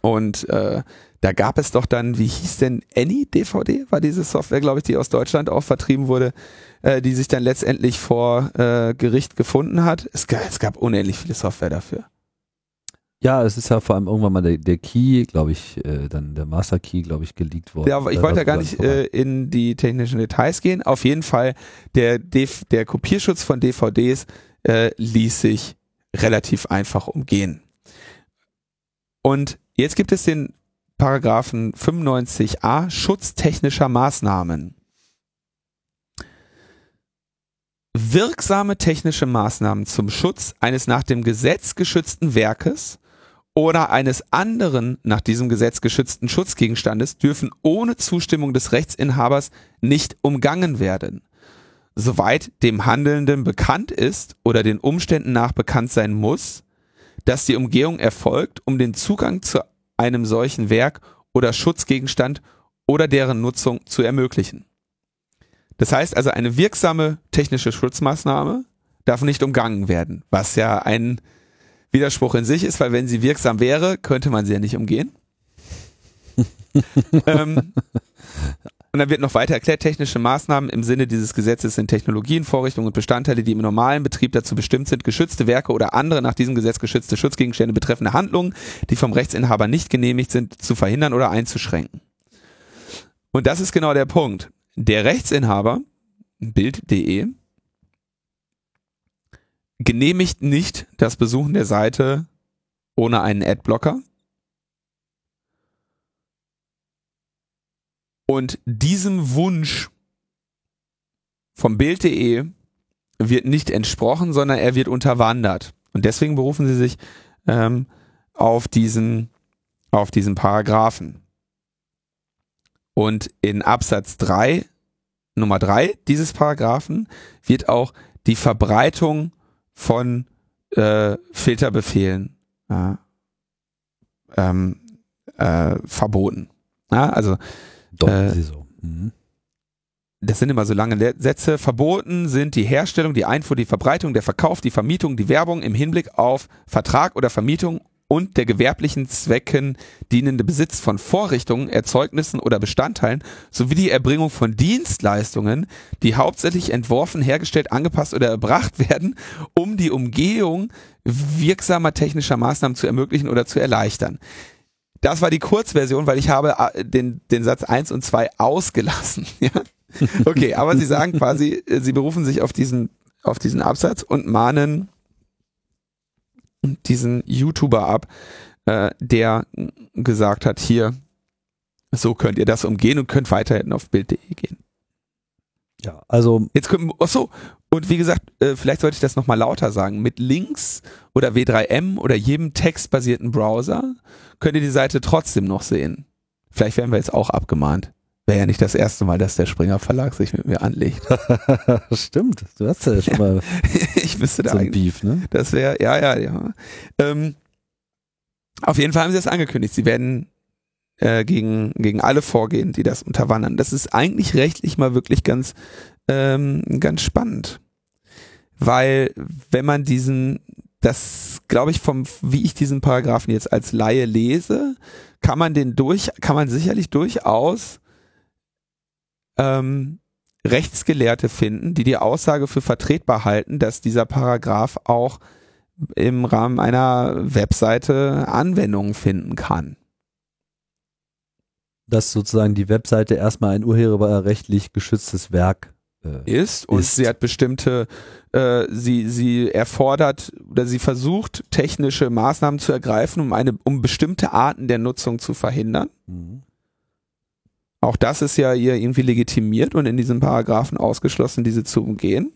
Und äh, da gab es doch dann, wie hieß denn Any DVD, war diese Software, glaube ich, die aus Deutschland auch vertrieben wurde, äh, die sich dann letztendlich vor äh, Gericht gefunden hat. Es, ga- es gab unendlich viele Software dafür. Ja, es ist ja vor allem irgendwann mal der, der Key, glaube ich, äh, dann der Master Key, glaube ich, geleakt worden. Ja, aber ich wollte ja gar nicht äh, in die technischen Details gehen. Auf jeden Fall, der, der Kopierschutz von DVDs äh, ließ sich relativ einfach umgehen. Und jetzt gibt es den Paragraphen 95a Schutz technischer Maßnahmen. Wirksame technische Maßnahmen zum Schutz eines nach dem Gesetz geschützten Werkes oder eines anderen nach diesem Gesetz geschützten Schutzgegenstandes dürfen ohne Zustimmung des Rechtsinhabers nicht umgangen werden. Soweit dem Handelnden bekannt ist oder den Umständen nach bekannt sein muss, dass die Umgehung erfolgt, um den Zugang zu einem solchen Werk oder Schutzgegenstand oder deren Nutzung zu ermöglichen. Das heißt also, eine wirksame technische Schutzmaßnahme darf nicht umgangen werden, was ja ein Widerspruch in sich ist, weil wenn sie wirksam wäre, könnte man sie ja nicht umgehen. ähm, und dann wird noch weiter erklärt, technische Maßnahmen im Sinne dieses Gesetzes sind Technologien, Vorrichtungen und Bestandteile, die im normalen Betrieb dazu bestimmt sind, geschützte Werke oder andere nach diesem Gesetz geschützte Schutzgegenstände betreffende Handlungen, die vom Rechtsinhaber nicht genehmigt sind, zu verhindern oder einzuschränken. Und das ist genau der Punkt. Der Rechtsinhaber, Bild.de, genehmigt nicht das Besuchen der Seite ohne einen Adblocker. Und diesem Wunsch vom Bild.de wird nicht entsprochen, sondern er wird unterwandert. Und deswegen berufen sie sich ähm, auf diesen, auf diesen Paragraphen. Und in Absatz 3, Nummer 3 dieses Paragraphen wird auch die Verbreitung von äh, Filterbefehlen äh, ähm, äh, verboten. Ja, also Doch, Äh. Mhm. das sind immer so lange Sätze. Verboten sind die Herstellung, die Einfuhr, die Verbreitung, der Verkauf, die Vermietung, die Werbung im Hinblick auf Vertrag oder Vermietung und der gewerblichen Zwecken dienende Besitz von Vorrichtungen, Erzeugnissen oder Bestandteilen sowie die Erbringung von Dienstleistungen, die hauptsächlich entworfen, hergestellt, angepasst oder erbracht werden, um die Umgehung wirksamer technischer Maßnahmen zu ermöglichen oder zu erleichtern. Das war die Kurzversion, weil ich habe äh, den, den Satz 1 und 2 ausgelassen. Ja? Okay, aber sie sagen quasi, äh, sie berufen sich auf diesen, auf diesen Absatz und mahnen diesen YouTuber ab, äh, der gesagt hat, hier, So könnt ihr das umgehen und könnt weiterhin auf Bild.de gehen. Ja, also. Jetzt können, achso, und wie gesagt, äh, vielleicht sollte ich das nochmal lauter sagen. Mit Links oder W3M oder jedem textbasierten Browser könnt ihr die Seite trotzdem noch sehen. Vielleicht werden wir jetzt auch abgemahnt. Wäre ja nicht das erste Mal, dass der Springer Verlag sich mit mir anlegt. Stimmt, du hast ja schon mal ich müsste da so ein. Beef, ne? Das wäre, ja, ja, ja. Ähm, auf jeden Fall haben sie das angekündigt. Sie werden äh, gegen, gegen alle vorgehen, die das unterwandern. Das ist eigentlich rechtlich mal wirklich ganz, ähm, ganz spannend. Weil, wenn man diesen, das glaube ich vom, wie ich diesen Paragraphen jetzt als Laie lese, kann man den durch, kann man sicherlich durchaus ähm, Rechtsgelehrte finden, die die Aussage für vertretbar halten, dass dieser Paragraph auch im Rahmen einer Webseite Anwendungen finden kann. Dass sozusagen die Webseite erstmal ein urheberrechtlich geschütztes Werk äh, ist und Ist. sie hat bestimmte, äh, sie sie erfordert oder sie versucht technische Maßnahmen zu ergreifen, um eine um bestimmte Arten der Nutzung zu verhindern. Mhm. Auch das ist ja ihr irgendwie legitimiert und in diesem Paragraphen ausgeschlossen, diese zu umgehen.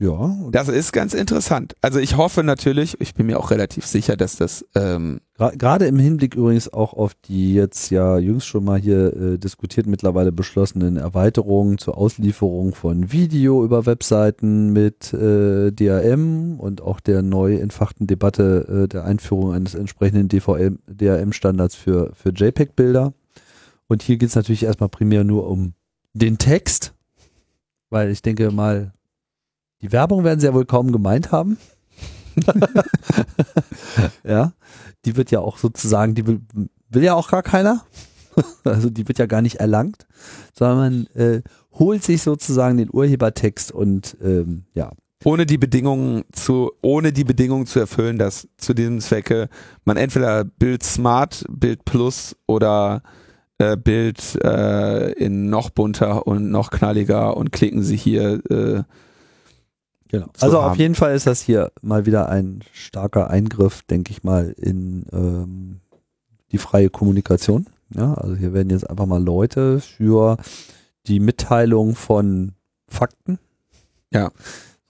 Ja, Das ist ganz interessant. Also ich hoffe natürlich, ich bin mir auch relativ sicher, dass das ähm, gerade im Hinblick übrigens auch auf die jetzt ja jüngst schon mal hier äh, diskutiert mittlerweile beschlossenen Erweiterungen zur Auslieferung von Video über Webseiten mit äh, DRM und auch der neu entfachten Debatte äh, der Einführung eines entsprechenden DVM, DRM-Standards für, für JPEG-Bilder. Und hier geht es natürlich erstmal primär nur um den Text, weil ich denke mal, die Werbung werden sie ja wohl kaum gemeint haben. ja, die wird ja auch sozusagen, die will, will ja auch gar keiner. also die wird ja gar nicht erlangt, sondern man äh, holt sich sozusagen den Urhebertext und ähm, ja, ohne die Bedingungen zu, ohne die Bedingungen zu erfüllen, dass zu diesem Zwecke man entweder Bild Smart, Bild Plus oder äh, Bild äh, in noch bunter und noch knalliger und klicken Sie hier. Äh, Genau. Also auf haben. jeden Fall ist das hier mal wieder ein starker Eingriff, denke ich mal, in ähm, die freie Kommunikation. Ja, also hier werden jetzt einfach mal Leute für die Mitteilung von Fakten Ja.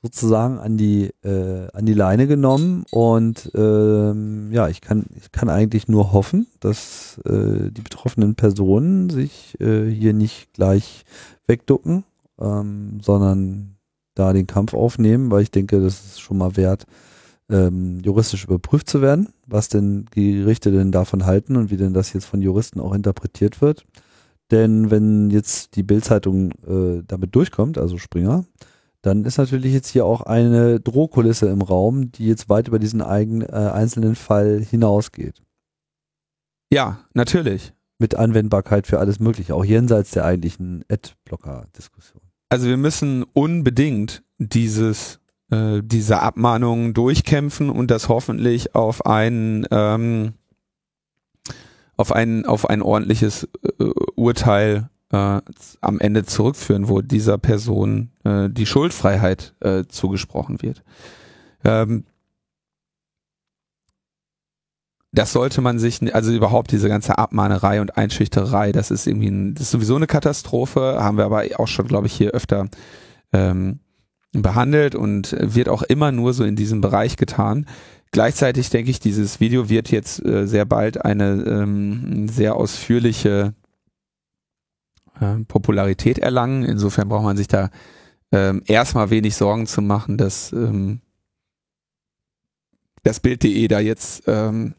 sozusagen an die äh, an die Leine genommen und ähm, ja, ich kann ich kann eigentlich nur hoffen, dass äh, die betroffenen Personen sich äh, hier nicht gleich wegducken, ähm, sondern da den Kampf aufnehmen, weil ich denke, das ist schon mal wert, ähm, juristisch überprüft zu werden, was denn die Gerichte denn davon halten und wie denn das jetzt von Juristen auch interpretiert wird. Denn wenn jetzt die Bildzeitung äh, damit durchkommt, also Springer, dann ist natürlich jetzt hier auch eine Drohkulisse im Raum, die jetzt weit über diesen eigen, äh, einzelnen Fall hinausgeht. ja, natürlich. Mit Anwendbarkeit für alles Mögliche, auch jenseits der eigentlichen Adblocker-Diskussion. Also wir müssen unbedingt dieses äh, diese Abmahnungen durchkämpfen und das hoffentlich auf ein ähm, auf ein auf ein ordentliches äh, Urteil äh, am Ende zurückführen, wo dieser Person äh, die Schuldfreiheit äh, zugesprochen wird. Ähm, das sollte man sich, also überhaupt diese ganze Abmahnerei und Einschüchterei, das ist irgendwie, ein, das ist sowieso eine Katastrophe, haben wir aber auch schon, glaube ich, hier öfter ähm, behandelt und wird auch immer nur so in diesem Bereich getan. Gleichzeitig denke ich, dieses Video wird jetzt äh, sehr bald eine ähm, sehr ausführliche äh, Popularität erlangen. Insofern braucht man sich da ähm, erstmal wenig Sorgen zu machen, dass ähm, das Bild.de da jetzt ähm,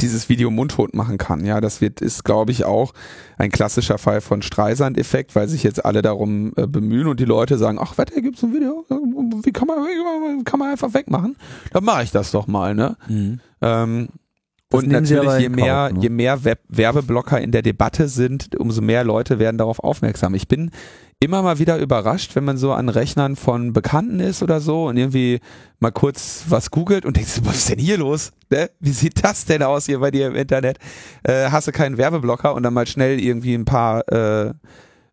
dieses Video mundtot machen kann. Ja, das wird, ist, glaube ich, auch ein klassischer Fall von Streisand-Effekt, weil sich jetzt alle darum äh, bemühen und die Leute sagen, ach, warte, gibt's ein Video? Wie kann man, kann man einfach wegmachen? Dann mache ich das doch mal, ne? Ähm, Das und natürlich, je mehr, Kauf, ne? je mehr Web Werbeblocker in der Debatte sind, umso mehr Leute werden darauf aufmerksam. Ich bin immer mal wieder überrascht, wenn man so an Rechnern von Bekannten ist oder so und irgendwie mal kurz was googelt und denkt, was ist denn hier los? Ne? Wie sieht das denn aus hier bei dir im Internet? Äh, hast du keinen Werbeblocker und dann mal schnell irgendwie ein paar äh,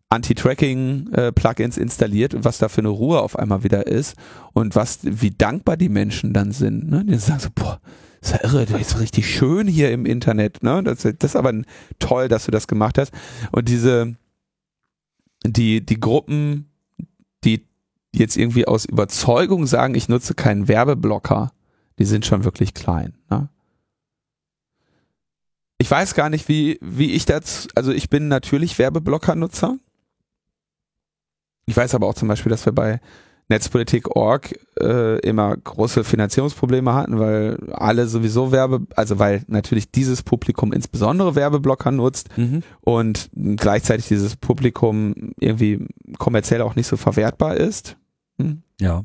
Anti-Tracking-Plugins installiert und was da für eine Ruhe auf einmal wieder ist und was, wie dankbar die Menschen dann sind. Ne? Die sagen so, boah, ist ja irre, das ist richtig schön hier im Internet, ne? Das, das ist aber toll, dass du das gemacht hast. Und diese, die, die Gruppen, die jetzt irgendwie aus Überzeugung sagen, ich nutze keinen Werbeblocker, die sind schon wirklich klein. Ne? Ich weiß gar nicht, wie, wie ich das, also ich bin natürlich Werbeblocker-Nutzer. Ich weiß aber auch zum Beispiel, dass wir bei Netzpolitik.org äh, immer große Finanzierungsprobleme hatten, weil alle sowieso Werbe, also weil natürlich dieses Publikum insbesondere Werbeblocker nutzt mhm. und gleichzeitig dieses Publikum irgendwie kommerziell auch nicht so verwertbar ist. Hm? Ja.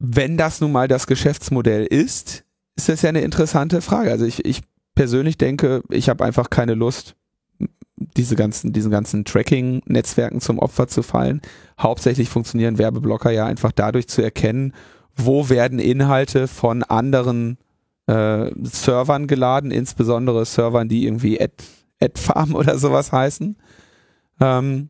Wenn das nun mal das Geschäftsmodell ist, ist das ja eine interessante Frage. Also ich, ich persönlich denke, ich habe einfach keine Lust, diese ganzen, diesen ganzen Tracking-Netzwerken zum Opfer zu fallen. Hauptsächlich funktionieren Werbeblocker ja einfach dadurch zu erkennen, wo werden Inhalte von anderen äh, Servern geladen, insbesondere Servern, die irgendwie Ad, AdFarm oder sowas heißen, ähm,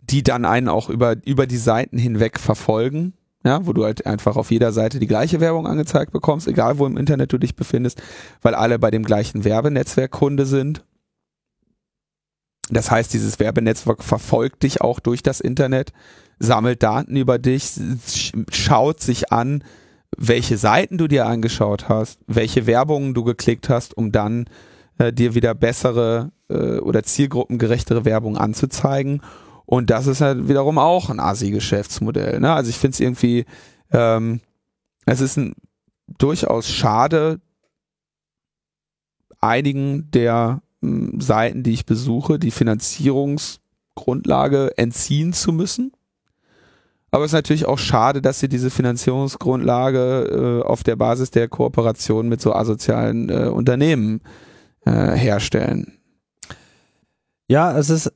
die dann einen auch über, über die Seiten hinweg verfolgen ja, wo du halt einfach auf jeder Seite die gleiche Werbung angezeigt bekommst, egal wo im Internet du dich befindest, weil alle bei dem gleichen Werbenetzwerk Kunde sind. Das heißt, dieses Werbenetzwerk verfolgt dich auch durch das Internet, sammelt Daten über dich, schaut sich an, welche Seiten du dir angeschaut hast, welche Werbungen du geklickt hast, um dann äh, dir wieder bessere äh, oder zielgruppengerechtere Werbung anzuzeigen und das ist halt wiederum auch ein Asi-Geschäftsmodell. Ne? Also ich finde es irgendwie, ähm, es ist ein, durchaus schade, einigen der Seiten, die ich besuche, die Finanzierungsgrundlage entziehen zu müssen. Aber es ist natürlich auch schade, dass sie diese Finanzierungsgrundlage äh, auf der Basis der Kooperation mit so asozialen äh, Unternehmen äh, herstellen. Ja, es ist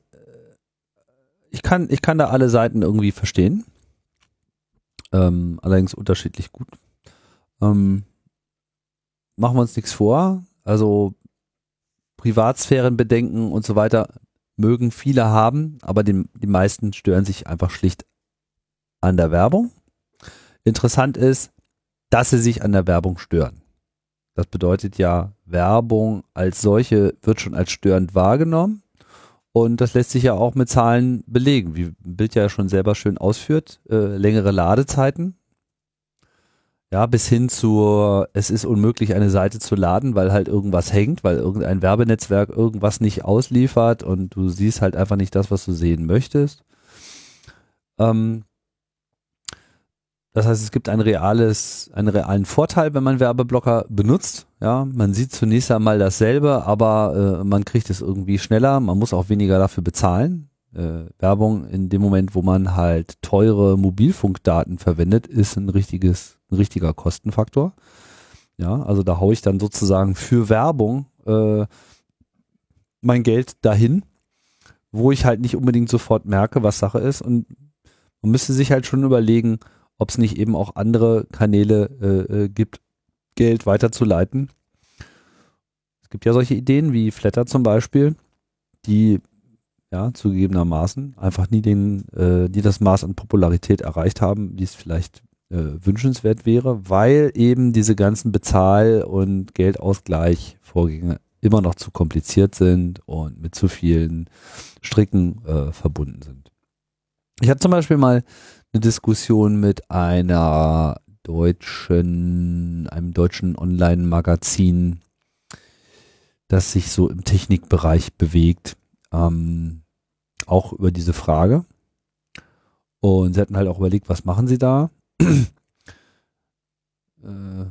ich kann, ich kann da alle Seiten irgendwie verstehen. Ähm, allerdings unterschiedlich gut. Ähm, machen wir uns nichts vor. Also Privatsphärenbedenken und so weiter mögen viele haben, aber die, die meisten stören sich einfach schlicht an der Werbung. Interessant ist, dass sie sich an der Werbung stören. Das bedeutet ja, Werbung als solche wird schon als störend wahrgenommen. Und das lässt sich ja auch mit Zahlen belegen, wie Bild ja schon selber schön ausführt. Äh, längere Ladezeiten. Ja, bis hin zu, es ist unmöglich, eine Seite zu laden, weil halt irgendwas hängt, weil irgendein Werbenetzwerk irgendwas nicht ausliefert und du siehst halt einfach nicht das, was du sehen möchtest. Ähm, das heißt, es gibt ein reales, einen realen Vorteil, wenn man Werbeblocker benutzt. Ja, man sieht zunächst einmal dasselbe, aber äh, man kriegt es irgendwie schneller. Man muss auch weniger dafür bezahlen. Äh, Werbung in dem Moment, wo man halt teure Mobilfunkdaten verwendet, ist ein richtiges, ein richtiger Kostenfaktor. Ja, also da haue ich dann sozusagen für Werbung äh, mein Geld dahin, wo ich halt nicht unbedingt sofort merke, was Sache ist. Und man müsste sich halt schon überlegen, ob es nicht eben auch andere Kanäle äh, äh, gibt, Geld weiterzuleiten. Es gibt ja solche Ideen wie Flatter zum Beispiel, die ja zugegebenermaßen einfach nie den, äh, die das Maß an Popularität erreicht haben, wie es vielleicht wünschenswert wäre, weil eben diese ganzen Bezahl- und Geldausgleichvorgänge immer noch zu kompliziert sind und mit zu vielen Stricken äh, verbunden sind. Ich hatte zum Beispiel mal eine Diskussion mit einer deutschen, einem deutschen Online-Magazin, das sich so im Technikbereich bewegt, ähm, auch über diese Frage. Und sie hatten halt auch überlegt, was machen sie da? Äh,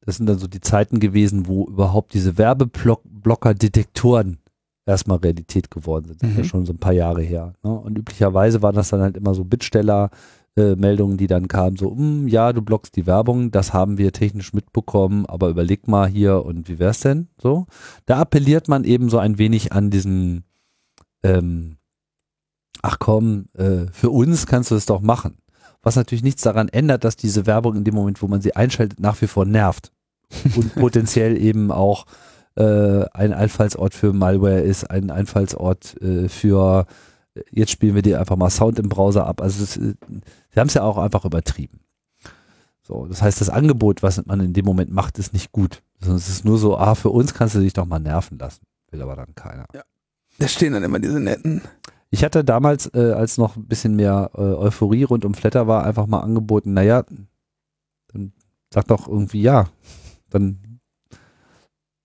das sind dann so die Zeiten gewesen, wo überhaupt diese Werbeblocker-Detektoren erstmal Realität geworden sind. Das ist ja mhm. schon so ein paar Jahre her. Ne? Und üblicherweise waren das dann halt immer so Bittsteller, Meldungen, die dann kamen, so, mm, ja, du blockst die Werbung, das haben wir technisch mitbekommen, aber überleg mal hier und wie wär's denn? So. Da appelliert man eben so ein wenig an diesen, ähm, ach komm, äh, für uns kannst du es doch machen. Was natürlich nichts daran ändert, dass diese Werbung in dem Moment, wo man sie einschaltet, nach wie vor nervt. Und potenziell eben auch äh, ein Einfallsort für Malware ist, ein Einfallsort äh, für jetzt spielen wir dir einfach mal Sound im Browser ab. Also äh, sie haben es ja auch einfach übertrieben. So, das heißt, das Angebot, was man in dem Moment macht, ist nicht gut. Sondern es ist nur so, ah, für uns kannst du dich doch mal nerven lassen. Will aber dann keiner. Ja. Da stehen dann immer diese netten. Ich hatte damals, äh, als noch ein bisschen mehr äh, Euphorie rund um Flatter war, einfach mal angeboten, naja, dann sag doch irgendwie ja. Dann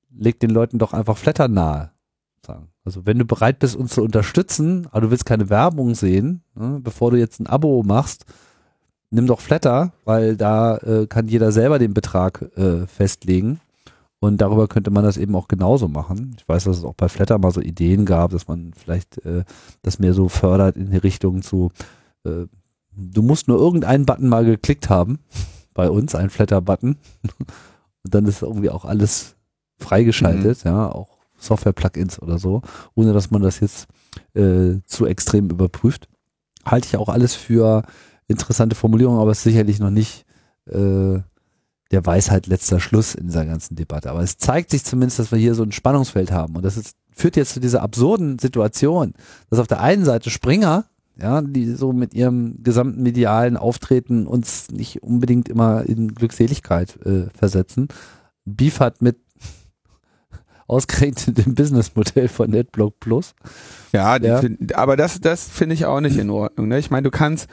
leg den Leuten doch einfach Flatter nahe. Also wenn du bereit bist, uns zu unterstützen, aber du willst keine Werbung sehen, ne, bevor du jetzt ein Abo machst, nimm doch Flatter, weil da äh, kann jeder selber den Betrag äh, festlegen. Und darüber könnte man das eben auch genauso machen. Ich weiß, dass es auch bei Flatter mal so Ideen gab, dass man vielleicht äh, das mehr so fördert in die Richtung zu, äh, du musst nur irgendeinen Button mal geklickt haben, bei uns, ein Flatter-Button. Und dann ist irgendwie auch alles freigeschaltet, mhm. ja, auch Software-Plugins oder so, ohne dass man das jetzt äh, zu extrem überprüft. Halte ich auch alles für interessante Formulierungen, aber es ist sicherlich noch nicht äh, der Weisheit letzter Schluss in dieser ganzen Debatte. Aber es zeigt sich zumindest, dass wir hier so ein Spannungsfeld haben. Und das ist, führt jetzt zu dieser absurden Situation, dass auf der einen Seite Springer, ja, die so mit ihrem gesamten medialen Auftreten uns nicht unbedingt immer in Glückseligkeit äh, versetzen, Beef hat mit ausgerechnet dem Businessmodell von NetBlock Plus. Ja, ja. Find, aber das, das finde ich auch nicht in Ordnung. Ne? Ich meine, du kannst,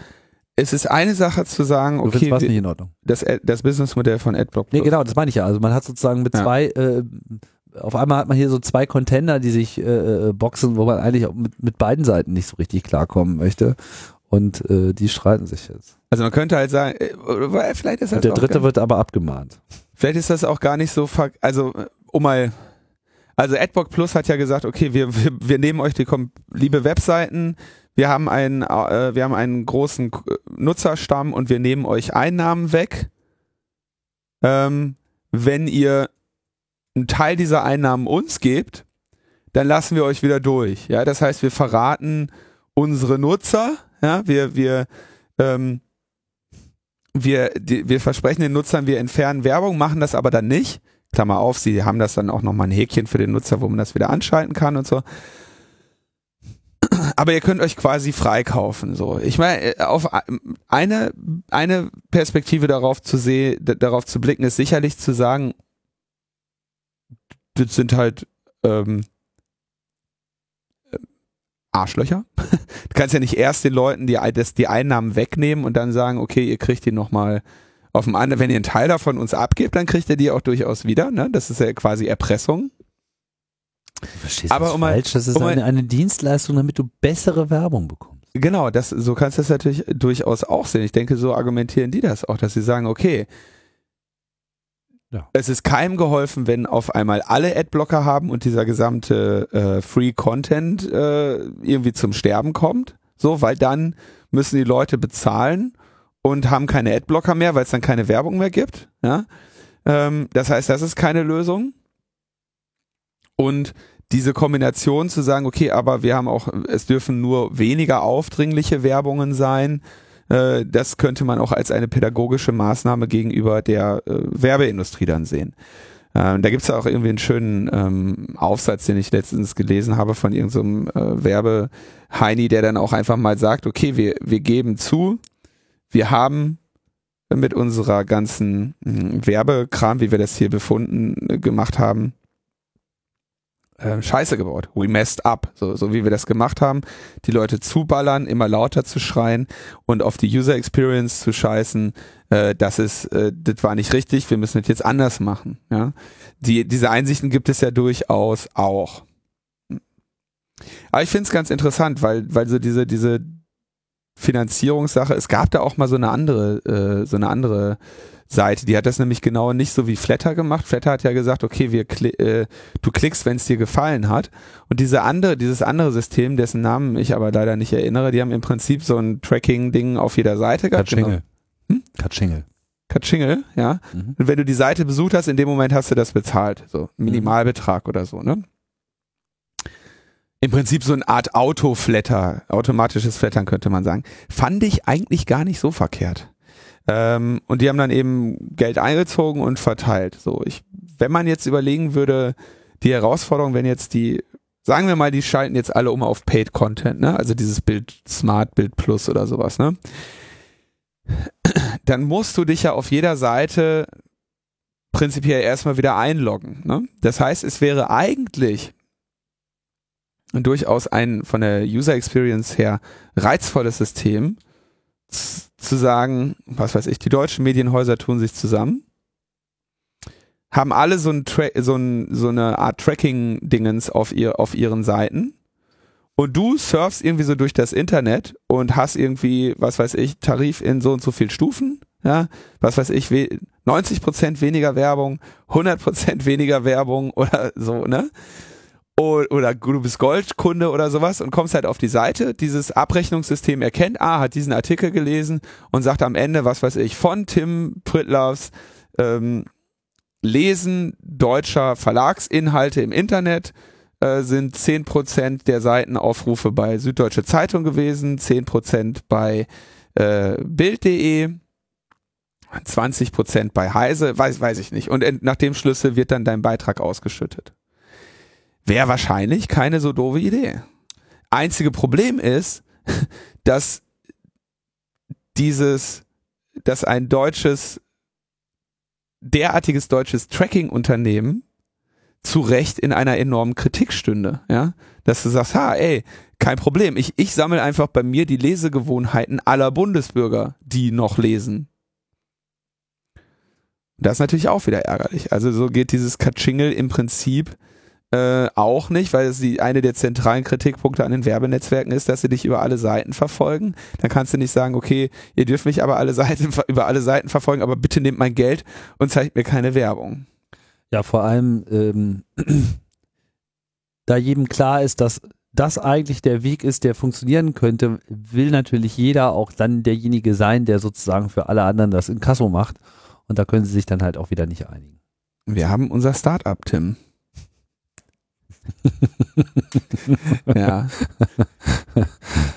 es ist eine Sache zu sagen, okay, was nicht in Ordnung. Das, das Businessmodell von AdBlock. Nee, genau, das meine ich ja. Also man hat sozusagen mit ja. zwei, äh, auf einmal hat man hier so zwei Contender, die sich äh, äh, boxen, wo man eigentlich auch mit, mit beiden Seiten nicht so richtig klarkommen möchte. Und äh, die streiten sich jetzt. Also man könnte halt sagen, äh, vielleicht ist das Und der dritte wird aber abgemahnt. Vielleicht ist das auch gar nicht so, also um mal also AdBlock Plus hat ja gesagt, okay, wir, wir, wir nehmen euch die liebe Webseiten, wir haben einen, äh, wir haben einen großen Nutzerstamm und wir nehmen euch Einnahmen weg. Ähm, wenn ihr einen Teil dieser Einnahmen uns gebt, dann lassen wir euch wieder durch. Ja, das heißt, wir verraten unsere Nutzer. Ja, wir wir ähm, wir die, wir versprechen den Nutzern, wir entfernen Werbung, machen das aber dann nicht. Klammer auf, sie haben das dann auch nochmal ein Häkchen für den Nutzer, wo man das wieder anschalten kann und so aber ihr könnt euch quasi freikaufen. So, ich meine, äh, auf eine eine Perspektive darauf zu sehen, darauf zu blicken, ist sicherlich zu sagen, das sind halt ähm, äh, Arschlöcher. Du kannst ja nicht erst den Leuten die, das, die Einnahmen wegnehmen und dann sagen, okay, ihr kriegt die nochmal auf dem anderen, wenn ihr einen Teil davon uns abgebt, dann kriegt ihr die auch durchaus wieder. Ne? Das ist ja quasi Erpressung. Verstehst aber um falsch. Das ist um eine, eine Dienstleistung, damit du bessere Werbung bekommst. Genau, das, so kannst du das natürlich durchaus auch sehen. Ich denke, so argumentieren die das auch, dass sie sagen, okay, ja. Es ist keinem geholfen, wenn auf einmal alle Adblocker haben und dieser gesamte äh, Free Content äh, irgendwie zum Sterben kommt. So, weil dann müssen die Leute bezahlen und haben keine Adblocker mehr, weil es dann keine Werbung mehr gibt. Ja? Ähm, das heißt, das ist keine Lösung. Und diese Kombination zu sagen, okay, aber wir haben auch, es dürfen nur weniger aufdringliche Werbungen sein, äh, das könnte man auch als eine pädagogische Maßnahme gegenüber der äh, Werbeindustrie dann sehen. Ähm, da gibt's ja auch irgendwie einen schönen ähm, Aufsatz, den ich letztens gelesen habe von irgendeinem so äh, Werbeheini, der dann auch einfach mal sagt, okay, wir, wir geben zu, wir haben mit unserer ganzen mh, Werbekram, wie wir das hier befunden, äh, gemacht haben, äh, Scheiße gebaut. We messed up. So, so wie wir das gemacht haben. Die Leute zuballern, immer lauter zu schreien und auf die User Experience zu scheißen. Äh, das ist, äh, das war nicht richtig. Wir müssen das jetzt anders machen. Ja, die, diese Einsichten gibt es ja durchaus auch. Aber ich finde es ganz interessant, weil, weil so diese, diese Finanzierungssache, es gab da auch mal so eine andere, äh, so eine andere Seite. Die hat das nämlich genau nicht so wie Flatter gemacht. Flatter hat ja gesagt, okay, wir kli äh, du klickst, wenn es dir gefallen hat. Und diese andere, dieses andere System, dessen Namen ich aber leider nicht erinnere, die haben im Prinzip so ein Tracking-Ding auf jeder Seite gehabt. Katschingel. Genau. Hm? Katschingel. Katschingel, ja. Mhm. Und wenn du die Seite besucht hast, in dem Moment hast du das bezahlt. So Minimalbetrag mhm. oder so, ne? Im Prinzip so eine Art Autoflatter, automatisches Flattern könnte man sagen. Fand ich eigentlich gar nicht so verkehrt. Ähm, und die haben dann eben Geld eingezogen und verteilt. So, ich, wenn man jetzt überlegen würde, die Herausforderung, wenn jetzt die, sagen wir mal, die schalten jetzt alle um auf Paid Content, ne? Also dieses Bild Smart, Bild Plus oder sowas, ne? dann musst du dich ja auf jeder Seite prinzipiell erstmal wieder einloggen. Ne? Das heißt, es wäre eigentlich durchaus ein von der User Experience her reizvolles System, zu sagen, was weiß ich, die deutschen Medienhäuser tun sich zusammen, haben alle so, ein so, ein, so eine Art Tracking-Dingens auf, ihr, auf ihren Seiten und du surfst irgendwie so durch das Internet und hast irgendwie, was weiß ich, Tarif in so und so viel Stufen, ja, was weiß ich, 90 Prozent weniger Werbung, 100 Prozent weniger Werbung oder so, ne? Oder du bist Goldkunde oder sowas und kommst halt auf die Seite, dieses Abrechnungssystem erkennt, ah, hat diesen Artikel gelesen und sagt am Ende, was weiß ich, von Tim Pritloffs ähm, Lesen deutscher Verlagsinhalte im Internet äh, sind 10% der Seitenaufrufe bei Süddeutsche Zeitung gewesen, 10% bei äh, Bild.de, 20% bei Heise, weiß, weiß ich nicht. Und nach dem Schlüssel wird dann dein Beitrag ausgeschüttet. Wäre wahrscheinlich keine so doofe Idee. Einzige Problem ist, dass dieses, dass ein deutsches, derartiges deutsches Tracking-Unternehmen zu Recht in einer enormen Kritik stünde, ja, dass du sagst, ha, ey, kein Problem, ich, ich sammle einfach bei mir die Lesegewohnheiten aller Bundesbürger, die noch lesen. Das ist natürlich auch wieder ärgerlich. Also so geht dieses Katschingel im Prinzip äh, auch nicht, weil es die, eine der zentralen Kritikpunkte an den Werbenetzwerken ist, dass sie dich über alle Seiten verfolgen. Dann kannst du nicht sagen, okay, ihr dürft mich aber alle Seiten über alle Seiten verfolgen, aber bitte nehmt mein Geld und zeigt mir keine Werbung. Ja, vor allem, ähm, da jedem klar ist, dass das eigentlich der Weg ist, der funktionieren könnte, will natürlich jeder auch dann derjenige sein, der sozusagen für alle anderen das in Kasso macht. Und da können sie sich dann halt auch wieder nicht einigen. Wir haben unser Startup, Tim. ja.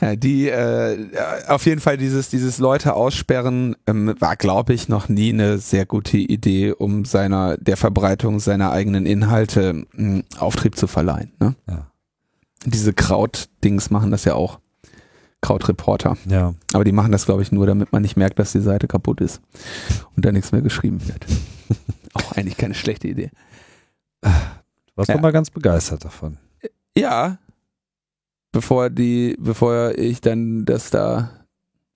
ja. Die äh, auf jeden Fall dieses dieses Leute aussperren ähm, war, glaube ich, noch nie eine sehr gute Idee, um seiner der Verbreitung seiner eigenen Inhalte mh, hm, Auftrieb zu verleihen. Ne? Ja. Diese Kraut-Dings machen das ja auch. Krautreporter. Ja. Aber die machen das, glaube ich, nur, damit man nicht merkt, dass die Seite kaputt ist und da nichts mehr geschrieben wird. auch eigentlich keine schlechte Idee. warst ja. du mal ganz begeistert davon. Ja. Bevor die, bevor ich dann das da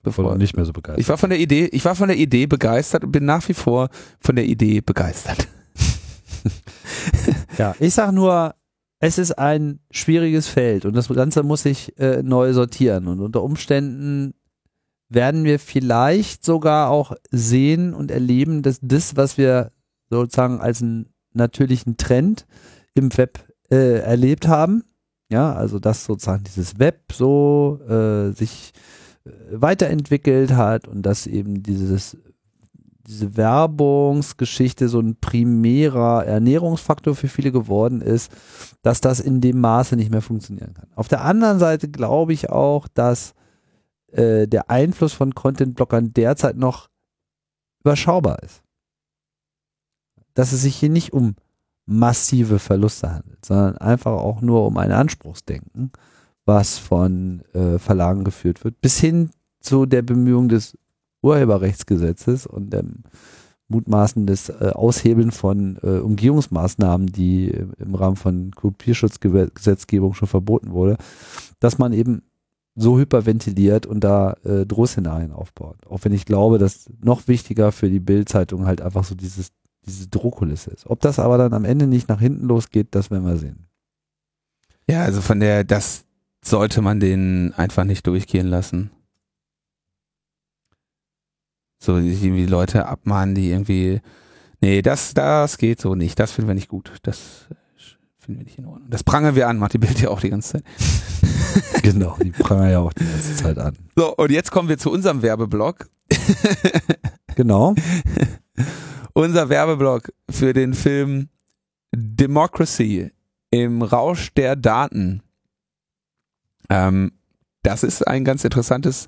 bevor nicht mehr so begeistert. Ich war von der Idee, ich war von der Idee begeistert und bin nach wie vor von der Idee begeistert. ja, ich sag nur, es ist ein schwieriges Feld und das Ganze muss sich äh, neu sortieren und unter Umständen werden wir vielleicht sogar auch sehen und erleben, dass das, was wir sozusagen als einen natürlichen Trend im Web äh, erlebt haben. Ja, also dass sozusagen dieses Web so äh, sich äh, weiterentwickelt hat und dass eben dieses diese Werbungsgeschichte so ein primärer Ernährungsfaktor für viele geworden ist, dass das in dem Maße nicht mehr funktionieren kann. Auf der anderen Seite glaube ich auch, dass äh, der Einfluss von Content-Blockern derzeit noch überschaubar ist. Dass es sich hier nicht um massive Verluste handelt, sondern einfach auch nur um ein Anspruchsdenken, was von äh, Verlagen geführt wird, bis hin zu der Bemühung des Urheberrechtsgesetzes und dem Mutmaßen des äh, Aushebeln von äh, Umgehungsmaßnahmen, die im Rahmen von Kopierschutzgesetzgebung schon verboten wurde, dass man eben so hyperventiliert und da äh, Drohszenarien aufbaut. Auch wenn ich glaube, dass noch wichtiger für die Bildzeitung halt einfach so dieses diese Drohkulisse ist. Ob das aber dann am Ende nicht nach hinten losgeht, das werden wir sehen. Ja, also von der, das sollte man den einfach nicht durchgehen lassen. So irgendwie Leute abmahnen, die irgendwie, nee, das, das geht so nicht, das finden wir nicht gut, das finden wir nicht in Ordnung. Das prangern wir an, macht die Bild ja auch die ganze Zeit. genau, die prangern ja auch die ganze Zeit an. So, und jetzt kommen wir zu unserem Werbeblock. genau. unser Werbeblock für den Film Democracy im Rausch der Daten. Ähm, das ist ein ganz interessantes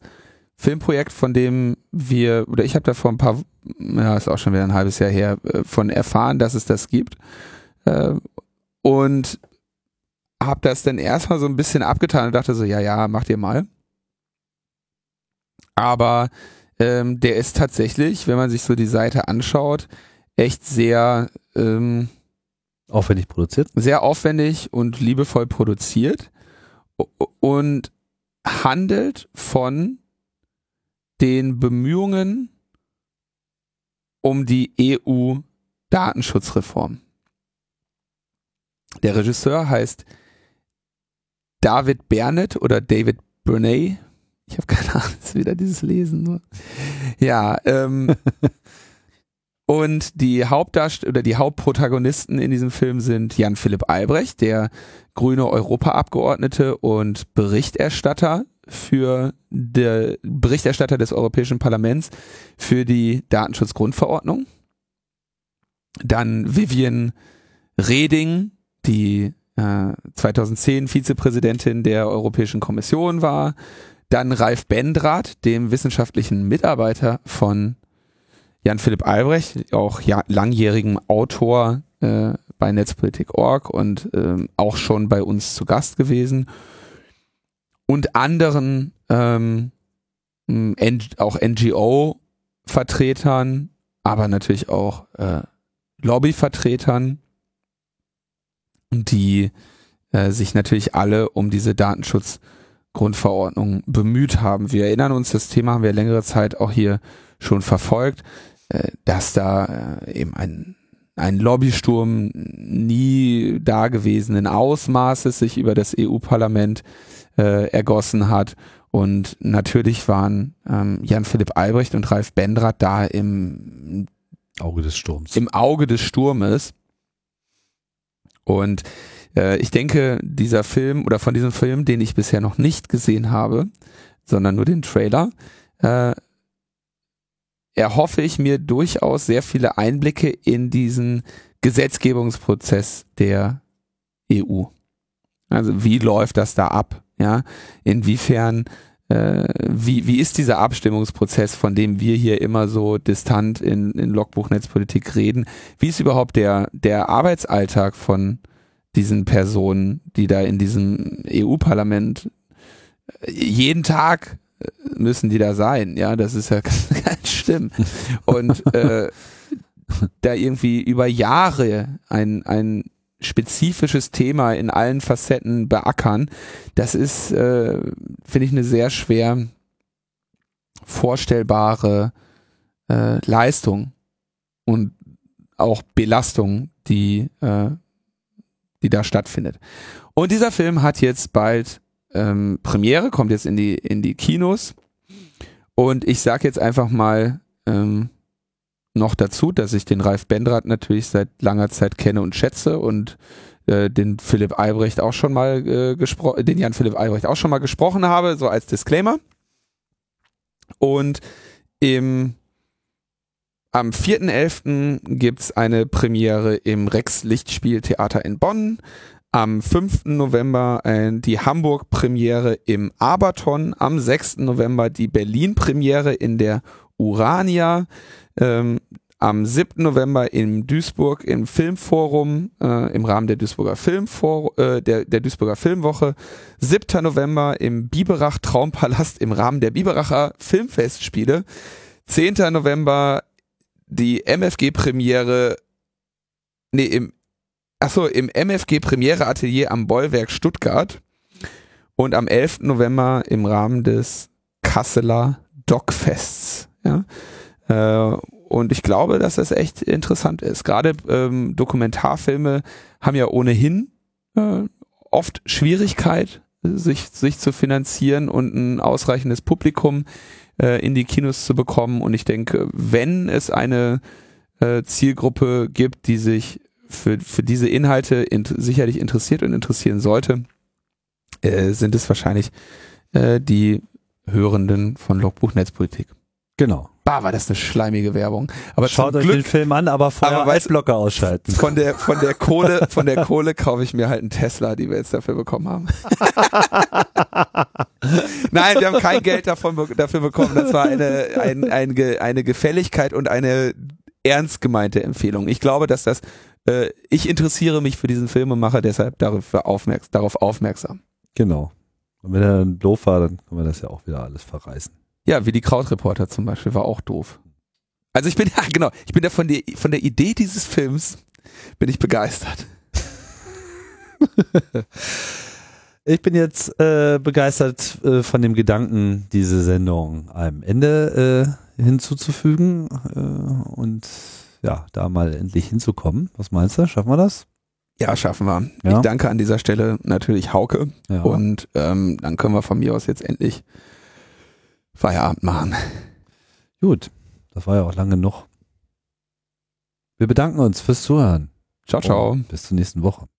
Filmprojekt, von dem wir, oder ich habe da vor ein paar, ja, ist auch schon wieder ein halbes Jahr her, äh, von erfahren, dass es das gibt. Äh, und habe das dann erstmal so ein bisschen abgetan und dachte so, ja, ja, macht ihr mal. Aber ähm, der ist tatsächlich, wenn man sich so die Seite anschaut, echt sehr ähm, aufwendig produziert. Sehr aufwendig und liebevoll produziert und handelt von den Bemühungen um die EU-Datenschutzreform. Der Regisseur heißt David Bernett oder David Burney. Ich habe keine Ahnung, ist wieder dieses Lesen nur. Ja, ähm, und die Hauptdarsteller oder die Hauptprotagonisten in diesem Film sind Jan Philipp Albrecht, der grüne Europaabgeordnete und Berichterstatter für der Berichterstatter des Europäischen Parlaments für die Datenschutzgrundverordnung. Dann Vivian Reding, die äh, 2010 Vizepräsidentin der Europäischen Kommission war. Dann Ralf Bendrath, dem wissenschaftlichen Mitarbeiter von Jan Philipp Albrecht, auch ja, langjährigen Autor äh, bei Netzpolitik.org und ähm, auch schon bei uns zu Gast gewesen. Und anderen ähm, auch NGO-Vertretern, aber natürlich auch äh, Lobbyvertretern die äh, sich natürlich alle um diese Datenschutzgrundverordnung bemüht haben. Wir erinnern uns, das Thema haben wir längere Zeit auch hier schon verfolgt, äh, dass da äh, eben ein ein Lobbysturm nie dagewesenen Ausmaßes sich über das EU-Parlament äh, ergossen hat. Und natürlich waren ähm, Jan-Philipp Albrecht und Ralf Bendrath da im Auge des Sturms. Im Auge des Sturmes. Und äh, ich denke, dieser Film oder von diesem Film, den ich bisher noch nicht gesehen habe, sondern nur den Trailer, äh, erhoffe ich mir durchaus sehr viele Einblicke in diesen Gesetzgebungsprozess der EU. Also wie läuft das da ab? Ja, inwiefern äh, wie, wie ist dieser Abstimmungsprozess, von dem wir hier immer so distant in, in Logbuch reden? Wie ist überhaupt der, der Arbeitsalltag von diesen Personen, die da in diesem EU-Parlament äh, jeden Tag äh, müssen die da sein, ja, das ist ja ganz schlimm. Und äh, da irgendwie über Jahre ein, ein spezifisches Thema in allen Facetten beackern, das ist, äh, finde ich, eine sehr schwer vorstellbare äh, Leistung und auch Belastung, die, äh, die da stattfindet. Und dieser Film hat jetzt bald ähm, Premiere, kommt jetzt in die, in die Kinos. Und ich sage jetzt einfach mal, ähm, noch dazu, dass ich den Ralf Bendrath natürlich seit langer Zeit kenne und schätze und äh, den Philipp Albrecht auch schon mal äh, gesprochen, den Jan Philipp Albrecht auch schon mal gesprochen habe, so als Disclaimer. Und im am 4.11. gibt's eine Premiere im Rex Lichtspieltheater in Bonn. Am 5. November äh, die Hamburg-Premiere im Aberton. Am 6. November die Berlin-Premiere in der Urania ähm, am 7. November in Duisburg im Filmforum äh, im Rahmen der Duisburger Filmfor äh, der, der Duisburger Filmwoche. 7. November im Biberach Traumpalast im Rahmen der Biberacher Filmfestspiele. 10. November die MFG Premiere nee im achso im MFG Premiere Atelier am Bollwerk Stuttgart und am 11. November im Rahmen des Kasseler Dogfests. Ja. Äh, und ich glaube, dass das echt interessant ist. Gerade ähm, Dokumentarfilme haben ja ohnehin äh, oft Schwierigkeit, sich, sich zu finanzieren und ein ausreichendes Publikum äh, in die Kinos zu bekommen. Und ich denke, wenn es eine äh, Zielgruppe gibt, die sich für, für diese Inhalte in, sicherlich interessiert und interessieren sollte, äh, sind es wahrscheinlich äh, die Hörenden von Logbuch Netzpolitik. Genau. Bah, war das eine schleimige Werbung. Aber Schaut euch Glück, den Film an, aber vorher aber Adblocker ausschalten. Von der, von der Kohle, von der Kohle kaufe ich mir halt einen Tesla, die wir jetzt dafür bekommen haben. Nein, wir haben kein Geld davon, dafür bekommen. Das war eine, ein, ein, eine Gefälligkeit und eine ernst gemeinte Empfehlung. Ich glaube, dass das, äh, ich interessiere mich für diesen Film und mache deshalb darauf, darauf aufmerksam. Genau. Und wenn er dann doof war, dann können wir das ja auch wieder alles verreißen. Ja, wie die Krautreporter zum Beispiel, war auch doof. Also ich bin, ja genau, ich bin ja von der, von der Idee dieses Films, bin ich begeistert. Ich bin jetzt äh, begeistert äh, von dem Gedanken, diese Sendung einem Ende äh, hinzuzufügen äh, und ja, da mal endlich hinzukommen. Was meinst du? Schaffen wir das? Ja, schaffen wir. Ja. Ich danke an dieser Stelle natürlich Hauke Ja. und ähm, dann können wir von mir aus jetzt endlich Feierabend machen. Gut, das war ja auch lang genug. Wir bedanken uns fürs Zuhören. Ciao, ciao. Und bis zur nächsten Woche.